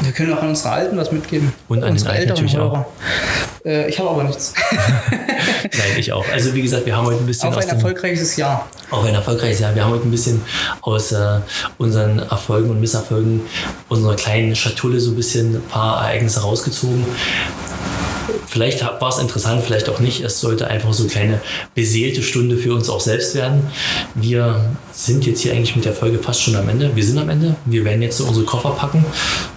Wir können auch an unsere Alten was mitgeben. Und an unsere den Alten natürlich Hörer. auch. Äh, ich habe aber nichts. Nein, ich auch. Also wie gesagt, wir haben heute ein bisschen... Auf ein erfolgreiches Jahr. Auch ein erfolgreiches Jahr. Wir haben heute ein bisschen aus äh, unseren Erfolgen und Misserfolgen unserer kleinen Schatulle so ein bisschen ein paar Ereignisse rausgezogen. Vielleicht war es interessant, vielleicht auch nicht. Es sollte einfach so eine kleine beseelte Stunde für uns auch selbst werden. Wir sind jetzt hier eigentlich mit der Folge fast schon am Ende. Wir sind am Ende. Wir werden jetzt so unsere Koffer packen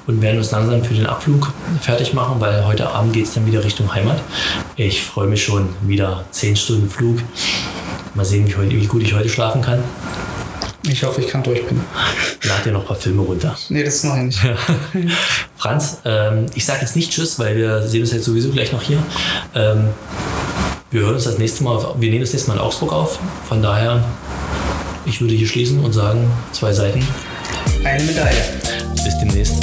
und werden uns langsam für den Abflug fertig machen, weil heute Abend geht es dann wieder Richtung Heimat. Ich freue mich schon wieder 10 Stunden Flug. Mal sehen, wie, heute, wie gut ich heute schlafen kann. Ich hoffe, ich kann durchpinnen. Lad dir noch ein paar Filme runter. Nee, das mache ich nicht. Franz, ähm, ich sage jetzt nicht Tschüss, weil wir sehen uns jetzt sowieso gleich noch hier. Ähm, wir hören uns das nächste Mal, auf, wir nehmen das nächste Mal in Augsburg auf. Von daher, ich würde hier schließen und sagen, zwei Seiten. Eine Medaille. Bis demnächst.